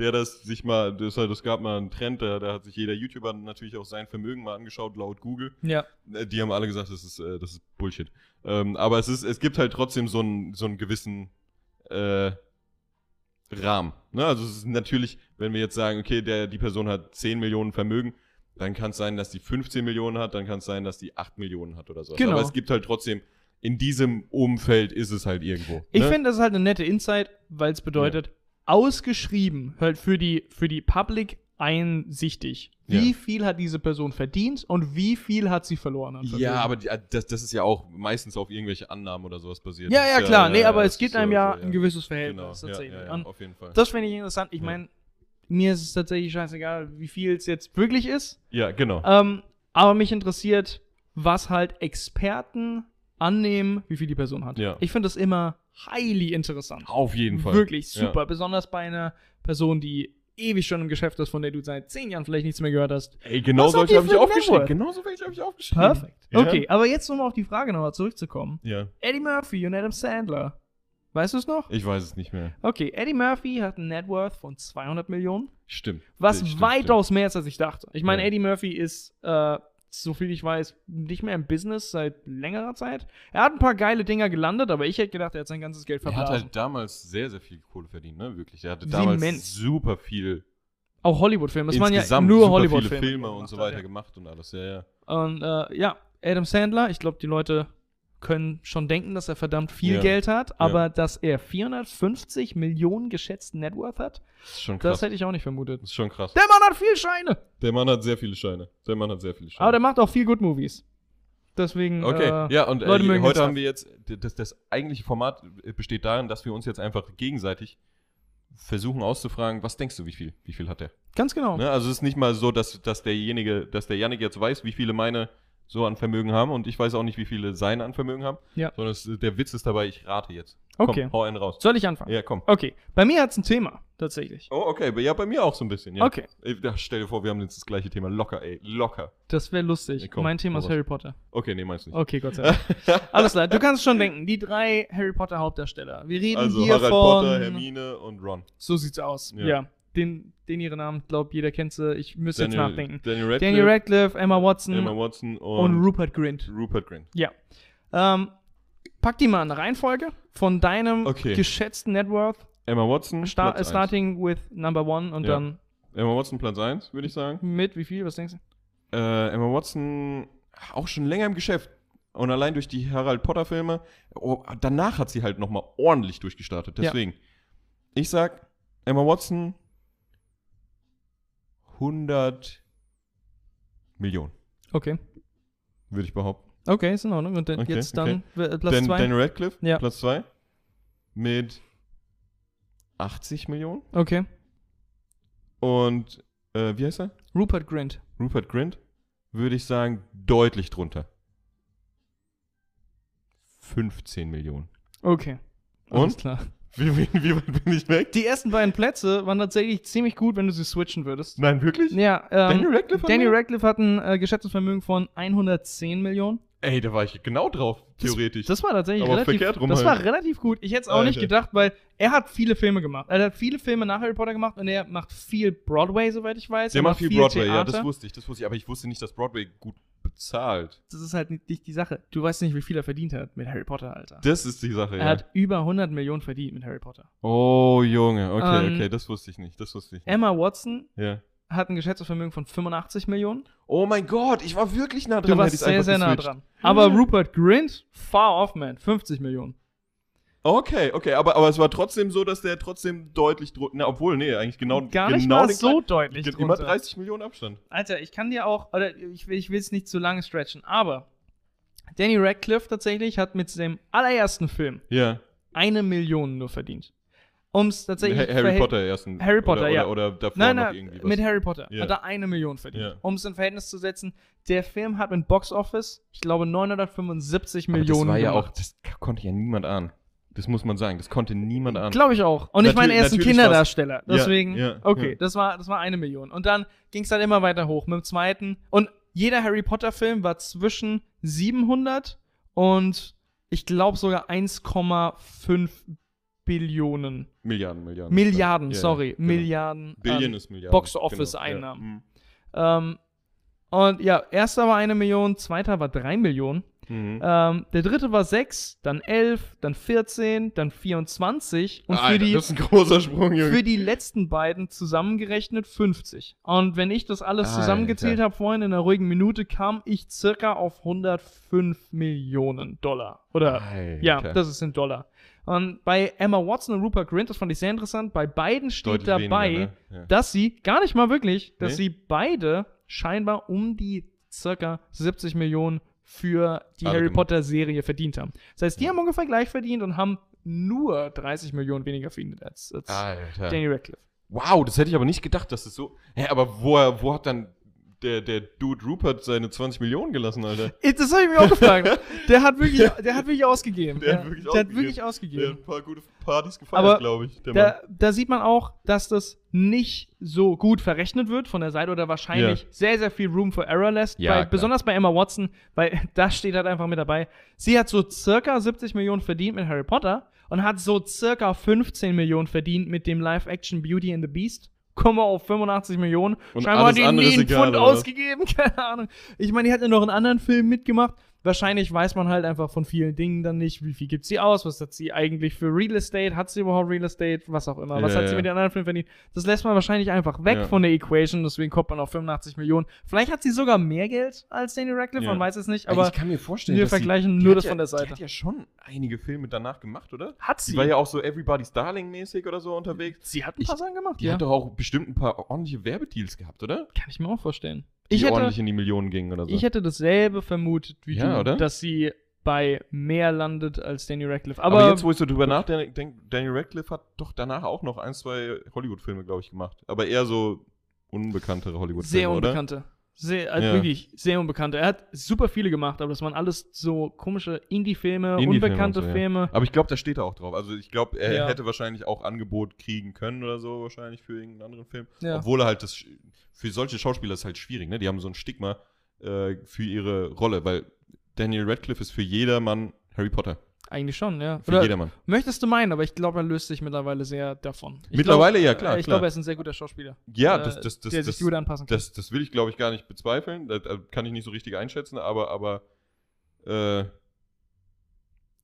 der das sich mal, das, das gab mal einen Trend, da, da hat sich jeder YouTuber natürlich auch sein Vermögen mal angeschaut, laut Google. Ja, Äh, Die haben alle gesagt, das ist, äh, das ist Bullshit. Ähm, aber es, ist, es gibt halt trotzdem so einen, so einen gewissen äh, Rahmen. Ne? Also es ist natürlich, wenn wir jetzt sagen, okay, der, die Person hat 10 Millionen Vermögen, dann kann es sein, dass die 15 Millionen hat, dann kann es sein, dass die 8 Millionen hat oder so. Genau. Aber es gibt halt trotzdem, in diesem Umfeld ist es halt irgendwo. Ich ne? finde, das ist halt eine nette Insight, weil es bedeutet, ausgeschrieben, halt für die, für die Public einsichtig, wie Ja. viel hat diese Person verdient und wie viel hat sie verloren. Ja, aber die, äh, das, das ist ja auch meistens auf irgendwelche Annahmen oder sowas basiert. Ja, ja, klar. nee, aber es gibt einem ja so, ein gewisses Genau, Verhältnis ja, tatsächlich. ja, ja, auf jeden Fall. das finde ich interessant. Ich Ja. meine, mir ist es tatsächlich scheißegal, wie viel es jetzt wirklich ist. ja, genau. Ähm, aber mich interessiert, was halt Experten annehmen, wie viel die Person hat. Ja. Ich finde das immer highly interessant. auf jeden Fall. Wirklich Ja. super. Besonders bei einer Person, die ewig schon im Geschäft ist, von der du seit zehn Jahren vielleicht nichts mehr gehört hast. Ey, genau solche habe ich aufgeschrieben. Genau so welche habe ich aufgeschrieben. Perfekt. Ja. Okay, aber jetzt, um auf die Frage nochmal zurückzukommen. Ja, Eddie Murphy und Adam Sandler. Weißt du es noch? ich weiß es nicht mehr. Okay, Eddie Murphy hat einen Net Worth von 200 Millionen, Stimmt. was stimmt, weitaus mehr ist, als ich dachte. Ich meine, Ja. Eddie Murphy ist, äh, so viel ich weiß, nicht mehr im Business seit längerer Zeit. Er hat ein paar geile Dinger gelandet, aber ich hätte gedacht, er hat sein ganzes Geld Er hat halt damals sehr, sehr viel Kohle verdient, ne? Wirklich. Er hatte damals super viel. Auch Hollywood-Filme. Es waren ja nur Hollywood-Filme. Filme und so weiter ja. gemacht und alles. Ja, ja. Und äh, ja, Adam Sandler, ich glaube, die Leute können schon denken, dass er verdammt viel Ja. Geld hat, aber dass er 450 Millionen geschätzten Net Worth hat, Das ist schon das krass. hätte ich auch nicht vermutet. Das ist schon krass. Der Mann hat viel Scheine, Der Mann hat sehr viele Scheine. Der Mann hat sehr viele Scheine. aber der macht auch viel Good Movies. Deswegen, Okay, äh, ja, und Leute äh, mögen den heute haben wir jetzt, das, das eigentliche Format besteht darin, dass wir uns jetzt einfach gegenseitig versuchen auszufragen, was denkst du, wie viel, wie viel hat der? ganz genau. Ne? Also es ist nicht mal so, dass, dass derjenige, dass der Janik jetzt weiß, wie viele meine so an Vermögen haben und ich weiß auch nicht, wie viele seine an Vermögen haben, Ja. sondern es, der Witz ist dabei, ich rate jetzt. Okay. Komm, hau einen raus. Soll ich anfangen? Ja, komm. Okay, bei mir hat es ein Thema, tatsächlich. Oh, okay, ja, bei mir auch so ein bisschen, ja. Okay, Ey, da, stell dir vor, wir haben jetzt das gleiche Thema. Locker, ey, locker. das wäre lustig. Ja, komm, mein Thema ist. Harry Potter. Okay, nee, meinst du nicht. Okay, Gott sei Dank. Alles klar, du kannst schon denken, die drei Harry Potter Hauptdarsteller. Wir reden Also hier Harald von Potter, Hermine und Ron. So sieht's aus. Ja. Ja. Den, den ihre Namen, glaub jeder kennt sie. Ich müsste jetzt nachdenken. Daniel Radcliffe, Daniel Radcliffe, Emma Watson Emma Watson und, und Rupert Grint. Rupert Grint. Ja. Ähm, pack die mal in eine Reihenfolge von deinem Okay. geschätzten Net Worth, Emma Watson, Star Platz eins. starting with number one und Ja. dann Emma Watson Platz 1, würde ich sagen. mit, wie viel, was denkst du? Äh, Emma Watson auch schon länger im Geschäft. Und allein durch die Harald Potter Filme, oh, danach hat sie halt nochmal ordentlich durchgestartet. Ja. Deswegen, ich sag, Emma Watson 100 Millionen, Okay. würde ich behaupten. Okay, ist in Ordnung. Und dann Okay, jetzt dann okay. äh, Platz Dan, zwei. Daniel Radcliffe, Ja. Platz 2, mit 80 Millionen. Okay. Und, äh, wie heißt er? Rupert Grint. Rupert Grint, würde ich sagen, deutlich drunter. 15 Millionen. Okay. Und? Alles klar. Wie, wie, wie weit bin ich weg? Die ersten beiden Plätze waren tatsächlich ziemlich gut, wenn du sie switchen würdest. Nein, wirklich? Ja, ähm, Daniel Radcliffe? hat Daniel? Radcliffe hat ein äh, geschätztes Vermögen von 110 Millionen. Ey, da war ich genau drauf, theoretisch. Das war tatsächlich Aber relativ, verkehrt rum das halt. war relativ gut. Ich hätte es auch nicht Alter. gedacht, weil er hat viele Filme gemacht. Er hat viele Filme nach Harry Potter gemacht und er macht viel Broadway, soweit ich weiß. Der er macht viel Broadway, ja, Theater. das wusste ich, das wusste ich. Aber ich wusste nicht, dass Broadway gut bezahlt. Das ist halt nicht, die Sache. Du weißt nicht, wie viel er verdient hat mit Harry Potter, Alter. Das ist die Sache, Er ja. hat über 100 Millionen verdient mit Harry Potter. Oh, Junge, okay, Ähm, okay, das wusste ich nicht, das wusste ich nicht. Emma Watson Ja. hat ein geschätztes Vermögen von 85 Millionen. Oh mein Gott, ich war wirklich nah dran. Du warst sehr, sehr nah dran. Aber Rupert Grint, far off, man. 50 Millionen. Okay, okay, aber, aber es war trotzdem so, dass der trotzdem deutlich drunter, na, obwohl, nee, eigentlich genau, Gar nicht genau den so deutlich Ge- Immer drunter. 30 Millionen Abstand. Alter, ich kann dir auch, oder ich, will- ich will es nicht zu lange stretchen, aber Danny Radcliffe tatsächlich hat mit dem allerersten Film Ja. eine Million nur verdient. um es tatsächlich Ha- Harry Potter ersten. Harry Potter, oder, ja. Oder, oder davor Nein, noch nein, irgendwie was. mit Harry Potter Ja. hat er eine Million verdient. Ja. Um es in Verhältnis zu setzen, der Film hat mit Box Office, ich glaube, 975 Aber Millionen Das war ja auch, gemacht. das konnte ja niemand ahnen. Das muss man sagen. Das konnte niemand ahnen. Glaube ich auch. Und ich meine, er ist ein Kinderdarsteller. Ja, Deswegen, ja, okay, ja. Das, war, das war eine Million. Und dann ging es dann immer weiter hoch mit dem zweiten. Und jeder Harry Potter-Film war zwischen 700 und ich glaube sogar 1,5 Billionen. Milliarden, Milliarden. Milliarden, Ja, ja, sorry. genau. Milliarden. Billion an ist Milliarden. Box-Office-Einnahmen. Genau, ja. Mhm. Ähm, und ja, erster war eine Million, zweiter war drei Millionen. Mhm. Ähm, der dritte war sechs, dann elf, dann 14, dann 24 und für Alter, die, das ist ein großer Sprung, Junge. für die letzten beiden zusammengerechnet 50. Und wenn ich das alles Alter. zusammengezählt habe vorhin in einer ruhigen Minute, kam ich circa auf 105 Millionen Dollar. Oder Alter. ja, das ist in Dollar. Und bei Emma Watson und Rupert Grint, das fand ich sehr interessant, bei beiden steht Deutlich dabei, weniger, ne? Ja. dass sie, gar nicht mal wirklich, dass Nee? sie beide scheinbar um die circa 70 Millionen für die Alle Harry gemacht. Potter Serie verdient haben. Das heißt, die haben ungefähr gleich verdient und haben nur 30 Millionen weniger verdient als, als. Danny Radcliffe. Wow, das hätte ich aber nicht gedacht, dass es so. Hä, aber wo, wo hat dann der, der Dude Rupert seine 20 Millionen gelassen, Alter? Ich- Das habe ich mir auch gefragt. Der hat wirklich, der hat wirklich ausgegeben. Der hat wirklich der hat ausgegeben. wirklich Der hat ausgegeben. ein paar gute Partys gefeiert, glaube ich. Der Mann. Da, da sieht man auch, dass das nicht so gut verrechnet wird von der Seite oder wahrscheinlich Ja. sehr, sehr viel Room for Error lässt. Ja, bei, besonders bei Emma Watson, weil da steht halt einfach mit dabei. Sie hat so circa 70 Millionen verdient mit Harry Potter und hat so circa 15 Millionen verdient mit dem Live-Action Beauty and the Beast. Auf 85 Millionen. Und Scheinbar hat die nie einen Pfund ausgegeben, keine Ahnung. Ich meine, die hat ja noch einen anderen Film mitgemacht. Wahrscheinlich weiß man halt einfach von vielen Dingen dann nicht, wie viel gibt sie aus, was hat sie eigentlich für Real Estate, hat sie überhaupt Real Estate, was auch immer, was Ja, hat sie ja. mit den anderen Filmen verdient. Das lässt man wahrscheinlich einfach weg Ja. von der Equation, deswegen kommt man auf 85 Millionen. Vielleicht hat sie sogar mehr Geld als Danny Radcliffe, man weiß es nicht, aber ich kann mir vorstellen, wir vergleichen die nur das von der Die Seite. hat ja schon einige Filme danach gemacht, oder? hat sie. Die war ja auch so Everybody's Darling-mäßig oder so unterwegs. sie hat ein Ich- paar Sachen gemacht, Die hat doch auch bestimmt ein paar ordentliche Werbedeals gehabt, oder? Kann ich mir auch vorstellen. Ich hätte, ordentlich in die Millionen gingen oder so. ich hätte dasselbe vermutet wie Ja, du, oder? dass sie bei mehr landet als Danny Radcliffe. Aber, Aber, jetzt, wo ich so drüber nachdenke, denk, Daniel Radcliffe hat doch danach auch noch ein, zwei Hollywood-Filme, glaube ich, gemacht. Aber eher so unbekanntere Hollywood-Filme, Sehr oder? Sehr, also Ja. wirklich sehr unbekannte. Er hat super viele gemacht, aber das waren alles so komische Indie-Filme, Indie-Filme unbekannte und so, ja. Filme. Aber ich glaube, da steht er auch drauf. Also ich glaube, er Ja. hätte wahrscheinlich auch Angebot kriegen können oder so, wahrscheinlich für irgendeinen anderen Film. Ja. Obwohl er halt das, für solche Schauspieler ist halt schwierig, ne? Die haben so ein Stigma äh, für ihre Rolle, weil Daniel Radcliffe ist für jedermann Harry Potter. Eigentlich schon, ja. Für Oder jedermann. möchtest du meinen, aber ich glaube, er löst sich mittlerweile sehr davon. Ich Mittlerweile, glaub, ja, klar, Ich glaube, er ist ein sehr guter Schauspieler. Ja, äh, das, das, das, der das, sich gut anpassen kann. das, das will ich, glaube ich, gar nicht bezweifeln. Das, kann ich nicht so richtig einschätzen, aber, aber äh,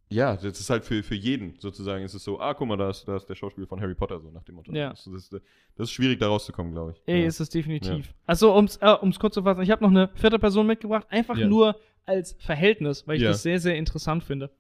ja, das ist halt für, für jeden sozusagen. Es ist so, ah, guck mal, da ist, da ist der Schauspieler von Harry Potter, so nach dem Motto. Ja. Das, das, das ist schwierig, da rauszukommen, glaube ich. Ey, ja. ist es definitiv. Also, um es äh, um's kurz zu fassen, ich habe noch eine vierte Person mitgebracht, einfach Ja. nur als Verhältnis, weil ich Ja. das sehr, sehr interessant finde.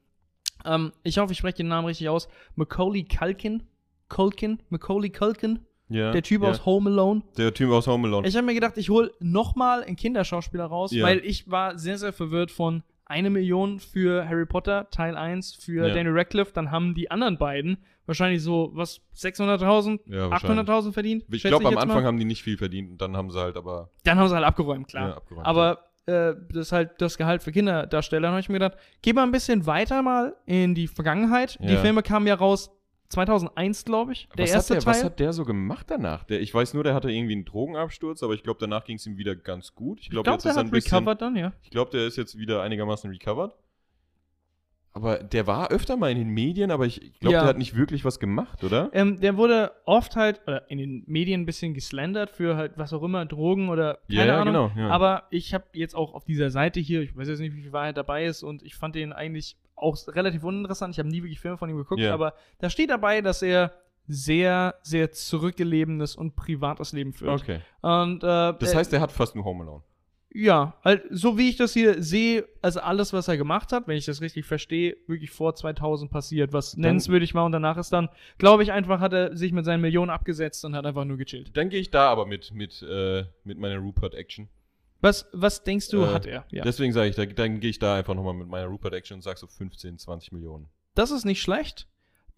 Ähm, ich hoffe, ich spreche den Namen richtig aus. Macaulay Culkin. Culkin? Macaulay Culkin? ja, Der Typ ja. aus Home Alone. Der Typ aus Home Alone. Ich habe mir gedacht, ich hole nochmal einen Kinderschauspieler raus, Ja. weil ich war sehr, sehr verwirrt von eine Million für Harry Potter, Teil 1 für. Daniel Radcliffe, dann haben die anderen beiden wahrscheinlich so, was, 600.000, Ja, wahrscheinlich. 800.000 verdient? Ich glaube, am Anfang mal. haben die nicht viel verdient und dann haben sie halt aber Dann haben sie halt abgeräumt, klar. Ja, abgeräumt, Aber äh, das ist halt das Gehalt für Kinderdarsteller. Dann habe ich mir gedacht, geh mal ein bisschen weiter mal in die Vergangenheit. Die Ja. Filme kamen ja raus 2001, glaube ich. Der was erste hat der, Teil. Was hat der so gemacht danach? Der, ich weiß nur, der hatte irgendwie einen Drogenabsturz, aber ich glaube, danach ging es ihm wieder ganz gut. Ich glaube, glaube, jetzt der ist er hat ein bisschen. recovered dann, ja. Ich glaube, der ist jetzt wieder einigermaßen recovered. Aber der war öfter mal in den Medien, aber ich, glaube, Ja. der hat nicht wirklich was gemacht, oder? Ähm, der wurde oft halt oder in den Medien ein bisschen geslandert für halt was auch immer, Drogen oder keine Ja, ja, Ahnung. genau, ja. Aber ich habe jetzt auch auf dieser Seite hier, ich weiß jetzt nicht, wie viel Wahrheit dabei ist und ich fand den eigentlich auch relativ uninteressant. Ich habe nie wirklich Filme von ihm geguckt, Ja. aber da steht dabei, dass er sehr, sehr zurückgelebenes und privates Leben führt. Okay. Und äh, Das heißt, der hat fast nur Home Alone. Ja, halt, so wie ich das hier sehe, also alles, was er gemacht hat, wenn ich das richtig verstehe, wirklich vor 2000 passiert, was nennenswürdig war und danach ist dann, glaube ich, einfach hat er sich mit seinen Millionen abgesetzt und hat einfach nur gechillt. Dann gehe ich da aber mit, mit, äh, mit meiner Rupert-Action. Was, was denkst du, Äh, hat er? Ja. Deswegen sage ich, da, dann gehe ich da einfach nochmal mit meiner Rupert-Action und sage so 15, 20 Millionen. Das ist nicht schlecht.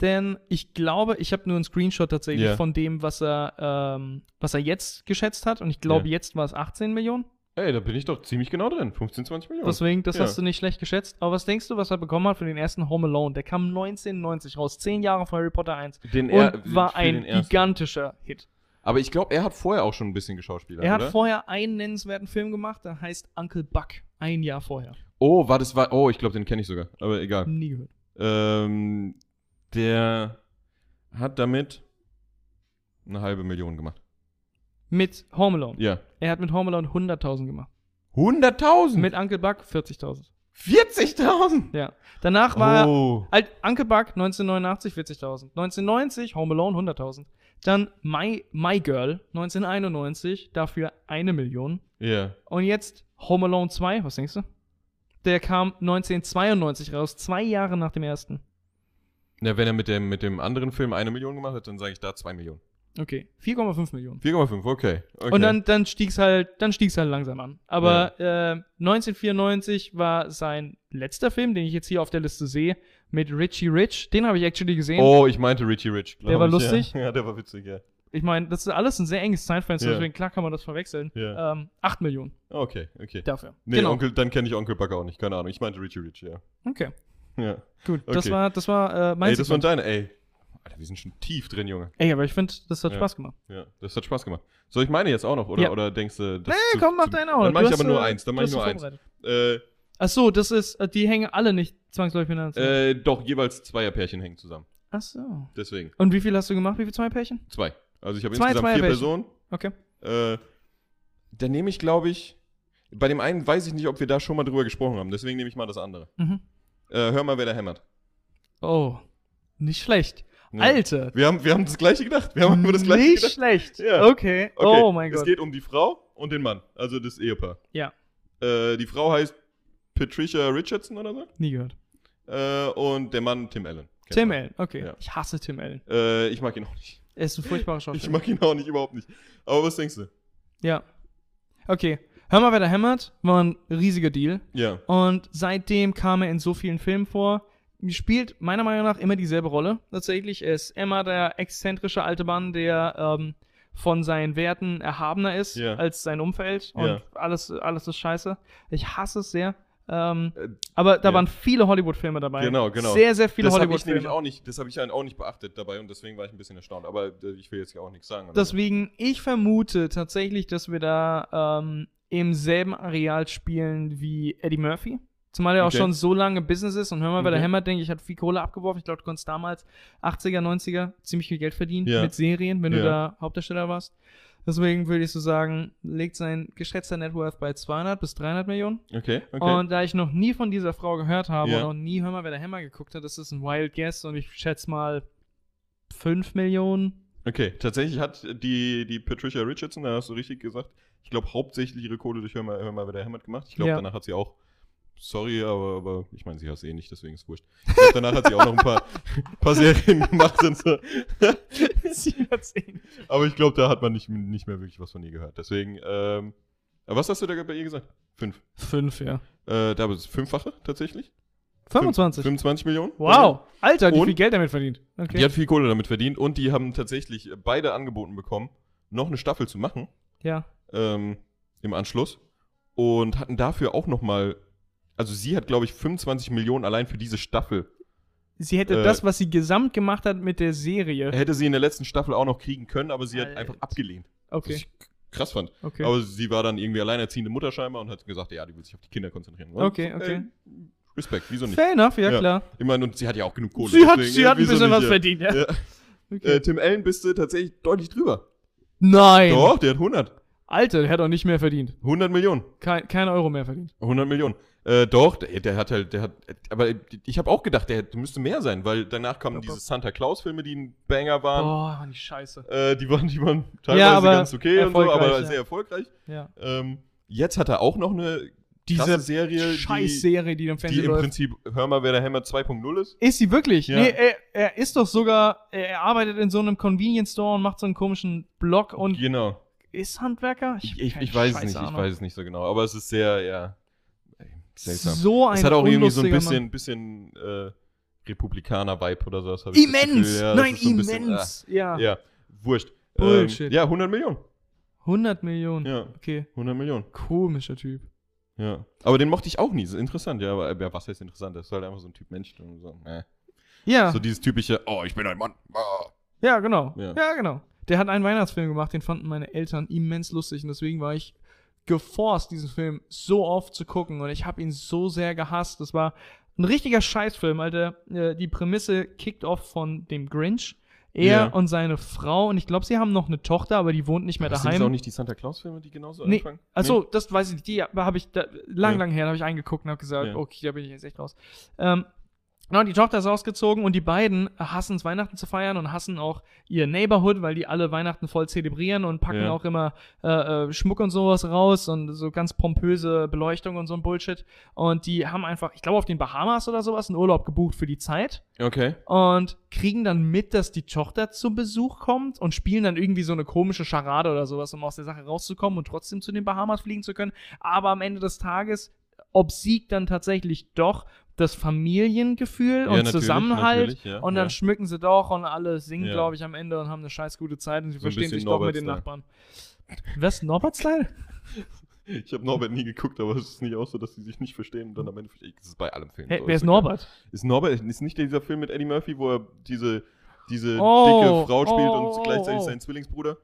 denn ich glaube, ich habe nur einen Screenshot tatsächlich Ja. von dem, was er, ähm, was er jetzt geschätzt hat. Und ich glaube, Ja. jetzt war es 18 Millionen. Ey, da bin ich doch ziemlich genau drin. 15, 20 Millionen. Deswegen, das Ja. hast du nicht schlecht geschätzt. Aber was denkst du, was er bekommen hat für den ersten Home Alone? Der kam 1990 raus, zehn Jahre vor Harry Potter 1. den Und er- war ein gigantischer Hit. Aber ich glaube, er hat vorher auch schon ein bisschen geschauspielert, Er hat oder? vorher einen nennenswerten Film gemacht, der heißt Uncle Buck. Ein Jahr vorher. oh, war das war. Oh, ich glaube, den kenne ich sogar. Aber egal. Nie gehört. Ähm, der hat damit eine halbe Million gemacht. Mit Home Alone. Ja. Er hat mit Home Alone 100.000 gemacht. 100.000? Mit Uncle Buck 40.000. 40.000? Ja. Danach war er Oh. Halt, Uncle Buck 1989 40.000. 1990 Home Alone 100.000. Dann My, My Girl 1991 dafür eine Million. Ja. Und jetzt Home Alone 2, was denkst du? Der kam 1992 raus, zwei Jahre nach dem ersten. Na, wenn er mit dem, mit dem anderen Film eine Million gemacht hat, dann sage ich da 2 Millionen. Okay, 4,5 Millionen. 4,5, okay. okay. Und dann, dann stieg's halt, dann stieg's halt langsam an. Aber äh, 1994 war sein letzter Film, den ich jetzt hier auf der Liste sehe, mit Richie Rich. Den habe ich actually gesehen. Oh, ich meinte Richie Rich. Der war ich, lustig? Ja. ja, der war witzig, ja. Ich meine, das ist alles ein sehr enges Zeitfenster, Ja. deswegen klar kann man das verwechseln. Ja. Ähm, 8 Millionen Okay, okay. dafür. Nee, genau. Onkel, dann kenne ich Onkel Buck auch nicht, keine Ahnung. Ich meinte Richie Rich, ja. Okay, Ja. gut. Das Okay. war, das war äh, mein Ey, das waren deine, ey. Alter, wir sind schon tief drin, Junge. Ey, aber ich finde, das hat Ja. Spaß gemacht. Ja, das hat Spaß gemacht. Soll ich meine jetzt auch noch, oder? Ja. Oder denkst du, das Nee, zu- komm, mach zu- deinen auch. Dann mach ich aber nur äh, eins, dann mach ich nur eins. Äh, Ach so, das ist, äh, die hängen alle nicht zwangsläufig miteinander. äh, doch, jeweils Zweierpärchen hängen zusammen. Ach so. Deswegen. Und wie viel hast du gemacht? Wie viel zwei Pärchen? Zwei. Also ich habe Zwei insgesamt vier Zweierpärchen. Personen. Okay. Äh, dann nehme ich, glaube ich, bei dem einen weiß ich nicht, ob wir da schon mal drüber gesprochen haben. Deswegen nehme ich mal das andere. Mhm. Äh, hör mal, wer da hämmert. Oh, nicht schlecht. Ja. Alter. Wir haben, wir haben das gleiche gedacht. Wir haben über das gleiche nicht gedacht. schlecht. Ja. Okay. Okay, Oh mein Es Gott. geht um die Frau und den Mann. Also das Ehepaar. Ja. Äh, die Frau heißt Patricia Richardson oder so. Nie gehört. Äh, und der Mann Tim Allen. Tim. Allen, okay. Ja. Ich hasse Tim Allen. Äh, ich mag ihn auch nicht. Er ist ein furchtbarer Ich Schauspieler. mag ihn auch nicht, überhaupt nicht. Aber was denkst du? Ja. Okay. Hör mal, wer da hämmert. War ein riesiger Deal. Ja. Und seitdem kam er in so vielen Filmen vor. Spielt meiner Meinung nach immer dieselbe Rolle. Tatsächlich Er ist immer der exzentrische alte Mann, der ähm, von seinen Werten erhabener ist Ja. als sein Umfeld. Und Ja. alles, alles ist scheiße. Ich hasse es sehr. Ähm, Äh, aber da ja. waren viele Hollywood-Filme dabei. Genau, genau. Sehr, sehr viele das habe ich nämlich Hollywood-Filme. das habe ich auch nicht beachtet dabei und deswegen war ich ein bisschen erstaunt. Aber äh, ich will jetzt ja auch nichts sagen. Deswegen, ich vermute tatsächlich, dass wir da ähm, im selben Areal spielen wie Eddie Murphy. Zumal er auch Okay. schon so lange Business ist und hör mal, wer der Okay. hämmert, denke ich, hat viel Kohle abgeworfen. Ich glaube, du konntest damals 80er, 90er ziemlich viel Geld verdienen Ja. mit Serien, wenn du Ja. da Hauptdarsteller warst. Deswegen würde ich so sagen, legt sein geschätzter Net Worth bei 200 bis 300 Millionen. Okay, okay. Und da ich noch nie von dieser Frau gehört habe Ja. und auch nie, hör mal, wer der Hämmer geguckt hat, das ist ein Wild Guess und ich schätze mal 5 Millionen. okay, tatsächlich hat die, die Patricia Richardson, da hast du richtig gesagt, ich glaube hauptsächlich ihre Kohle durch Hör mal, Hör mal, wer der hämmert gemacht. Ich glaube, Ja. danach hat sie auch, sorry, aber, aber ich meine, sie hasst eh nicht, deswegen ist wurscht. Ich glaub, danach hat sie auch noch ein paar, paar Serien gemacht und so. Sie hat's eh nicht. Aber ich glaube, da hat man nicht, nicht mehr wirklich was von ihr gehört. Deswegen, ähm, aber was hast du da bei ihr gesagt? Fünf. Fünf, ja. Äh, da ist fünffache tatsächlich. 25. 25 Millionen. Wow. Alter, die Und? viel Geld damit verdient. Okay. Die hat viel Kohle damit verdient und die haben tatsächlich beide angeboten bekommen, noch eine Staffel zu machen ja. ähm, im Anschluss und hatten dafür auch noch mal, also sie hat glaube ich 25 Millionen allein für diese Staffel. Sie hätte Äh, das, was sie gesamt gemacht hat mit der Serie. Hätte sie in der letzten Staffel auch noch kriegen können, aber sie hat Alter. einfach abgelehnt. Was Okay. ich krass fand. Okay. Aber sie war dann irgendwie alleinerziehende Mutter scheinbar und hat gesagt, ja, die will sich auf die Kinder konzentrieren. Und, Okay, okay. Ey, Respekt, wieso nicht? Fair enough, ja, Ja. klar. Ich meine, und sie hat ja auch genug Kohle. Sie hat, deswegen, sie hat ein bisschen was ja. verdient, ja. Ja. Okay. Äh, Tim Allen bist du tatsächlich deutlich drüber. Nein. Doch, der hat 100. Alter, der hat auch nicht mehr verdient. 100 Millionen. Kein, kein Euro mehr verdient. 100 Millionen. Äh, doch, der, der hat halt, der hat, aber ich habe auch gedacht, der müsste mehr sein, weil danach kamen diese. Santa Claus-Filme, die ein Banger waren. Boah, die Scheiße. Äh, die waren, die waren teilweise Ja, ganz okay und so, aber ja. sehr erfolgreich. Ja. Ähm, jetzt hat er auch noch eine Diese Serie, die, Scheiß-Serie, die im die Fernsehen im läuft. Prinzip Hör mal, wer der Hammer 2.0 ist. Ist sie wirklich? Ja. Nee, er, er ist doch sogar, er arbeitet in so einem Convenience Store und macht so einen komischen Blog und Genau. ist Handwerker? Ich, ich, ich weiß es scheiß nicht, ich Ahnung. weiß es nicht so genau, aber es ist sehr, ja, seltsam. So ein es hat auch irgendwie so ein bisschen, bisschen äh, Republikaner-Vibe oder sowas. ich das Immens! Gefühl. Ja, das Nein, ist so bisschen, immens! ja. ah, ja, wurscht. Bullshit. Ähm, ja, 100 Millionen. 100 Millionen. Ja, Okay. 100 Millionen. Komischer Typ. Ja. Aber den mochte ich auch nie. Das ist interessant, ja. Aber ja, was heißt interessant? Das ist halt einfach so ein Typ Mensch. Und so, äh. Ja. so dieses typische, oh, ich bin ein Mann. Ah. Ja, genau. Ja. Ja. genau. Der hat einen Weihnachtsfilm gemacht, den fanden meine Eltern immens lustig und deswegen war ich geforst, diesen Film so oft zu gucken und ich habe ihn so sehr gehasst. Das war ein richtiger Scheißfilm, Alter. Äh, Die Prämisse kickt off von dem Grinch. Er Ja. und seine Frau und ich glaube, sie haben noch eine Tochter, aber die wohnt nicht mehr Sind das daheim. auch nicht die Santa Claus-Filme, die genauso Nee, anfangen? Achso, das weiß ich nicht. Die habe ich da, lang, Ja. lang her, da habe ich eingeguckt und habe gesagt, Ja. okay, da bin ich jetzt echt raus. Ähm, genau, die Tochter ist ausgezogen und die beiden hassen es, Weihnachten zu feiern und hassen auch ihr Neighborhood, weil die alle Weihnachten voll zelebrieren und packen Ja. auch immer äh, äh, Schmuck und sowas raus und so ganz pompöse Beleuchtung und so ein Bullshit. Und die haben einfach, ich glaube, auf den Bahamas oder sowas einen Urlaub gebucht für die Zeit Okay. und kriegen dann mit, dass die Tochter zum Besuch kommt und spielen dann irgendwie so eine komische Scharade oder sowas, um aus der Sache rauszukommen und trotzdem zu den Bahamas fliegen zu können. Aber am Ende des Tages obsiegt dann tatsächlich doch das Familiengefühl Ja, und natürlich, Zusammenhalt. natürlich, ja, und dann ja. schmücken sie doch und alle singen, glaube ich, am Ende und haben eine scheiß gute Zeit und sie So verstehen sich doch mit den. Nachbarn. Was? Norbert-Style? Ich habe Norbert nie geguckt, aber es ist nicht auch so, dass sie sich nicht verstehen und dann am Ende verstehen. Das ist bei allem Film. Hey, so, wer ist. Norbert? Ist Norbert, ist nicht dieser Film mit Eddie Murphy, wo er diese, diese Oh, dicke Frau spielt oh, und oh, gleichzeitig oh. sein Zwillingsbruder?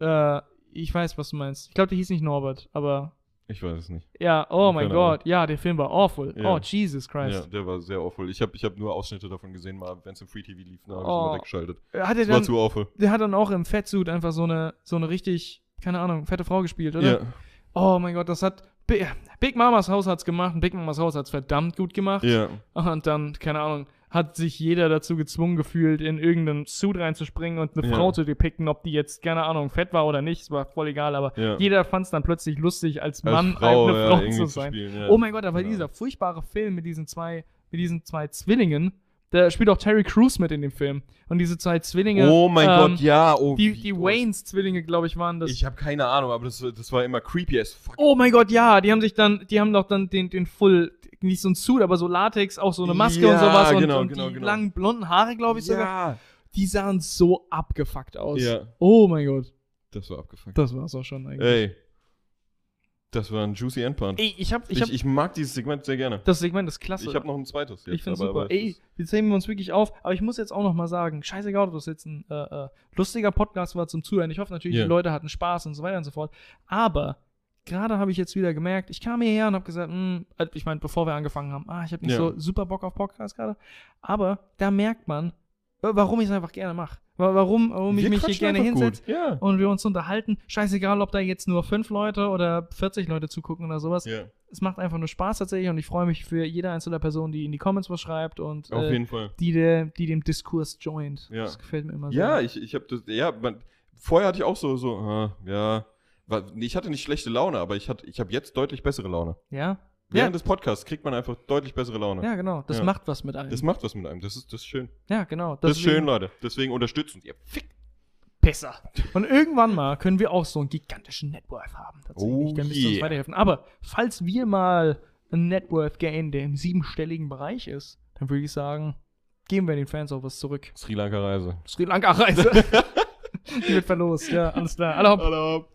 Äh, ich weiß, was du meinst. Ich glaube, der hieß nicht Norbert, aber Ich weiß es nicht. ja, oh mein Ahnung. Gott. Ja, der Film war awful. Ja. Oh, Jesus Christ. Ja, der war sehr awful. Ich habe ich hab nur Ausschnitte davon gesehen, mal wenn es im Free TV lief, da habe ich Oh. immer weggeschaltet. Hat er Das war dann, zu awful. der hat dann auch im Fettsuit einfach so eine, so eine richtig, keine Ahnung, fette Frau gespielt, oder? Ja. Oh mein Gott, das hat. Bi- Big Mamas Haus hat's gemacht und Big Mamas Haus hat's verdammt gut gemacht. Ja. Und dann, keine Ahnung, hat sich jeder dazu gezwungen gefühlt, in irgendeinen Suit reinzuspringen und eine Ja. Frau zu depikten, ob die jetzt, keine Ahnung, fett war oder nicht. Es war voll egal, aber Ja. jeder fand es dann plötzlich lustig, als Als Mann Frau, eine Frau zu zu sein. spielen, ja. Oh mein Gott, aber Ja. dieser furchtbare Film mit diesen zwei, mit diesen zwei Zwillingen, da spielt auch Terry Crews mit in dem Film. Und diese zwei Zwillinge. Oh mein ähm, Gott, ja. Oh, Die, die. Waynes-Zwillinge, glaube ich, waren das. Ich habe keine Ahnung, aber das, das war immer creepy as fuck. oh mein Gott, ja, die haben sich dann, die haben doch dann den, den Full, nicht so ein Suit, aber so Latex, auch so eine Maske Ja, und sowas und, genau, und genau, die genau. langen blonden Haare, glaube ich sogar. ja. Die sahen so abgefuckt aus. Ja. Oh mein Gott, Das war abgefuckt. das war's auch schon eigentlich. Ey. Das war ein juicy Endpart. Ey, ich hab, ich Ich, hab, ich, mag dieses Segment sehr gerne. das Segment ist klasse. Ich habe noch ein zweites jetzt. Ich find's aber- super. Ey, jetzt heben wir uns wirklich auf. Aber ich muss jetzt auch noch mal sagen, scheißegal, ob das jetzt ein äh, äh, lustiger Podcast war zum Zuhören. Ich hoffe natürlich, Ja. die Leute hatten Spaß und so weiter und so fort. Aber gerade habe ich jetzt wieder gemerkt, ich kam hierher und habe gesagt, hm, äh, ich meine, bevor wir angefangen haben, ah, ich habe nicht Ja. so super Bock auf Podcast gerade. Aber da merkt man, warum ich es einfach gerne mache. Warum, warum ich mich hier gerne hinsetze. Ja. und wir uns unterhalten. Scheißegal, ob da jetzt nur fünf Leute oder 40 Leute zugucken oder sowas. ja. Es macht einfach nur Spaß tatsächlich und ich freue mich für jede einzelne Person, die in die Comments was schreibt und Auf äh, die, der, die dem Diskurs joint. Ja. Das gefällt mir immer Ja, sehr. ich, ich habe das, ja, man, vorher hatte ich auch so, so, ah, ja, ich hatte nicht schlechte Laune, aber ich, hatte- ich habe jetzt deutlich bessere Laune. Ja? Während Ja. des Podcasts kriegt man einfach deutlich bessere Laune. Ja, genau. Das Ja. macht was mit einem. Das macht was mit einem, das ist, das ist schön. ja, genau. Das ist Deswegen- schön, Leute. Deswegen unterstützt uns ihr. Fick. Besser. Und irgendwann mal können wir auch so einen gigantischen Networth haben. Tatsächlich. Oh Dann müsst ihr uns yeah. weiterhelfen. Aber falls wir mal einen Networth gain, der im siebenstelligen Bereich ist, dann würde ich sagen, geben wir den Fans auch was zurück. Sri Lanka Reise. Sri Lanka-Reise. Die wird verlost. Ja, alles klar. Alle hopp. Hallo.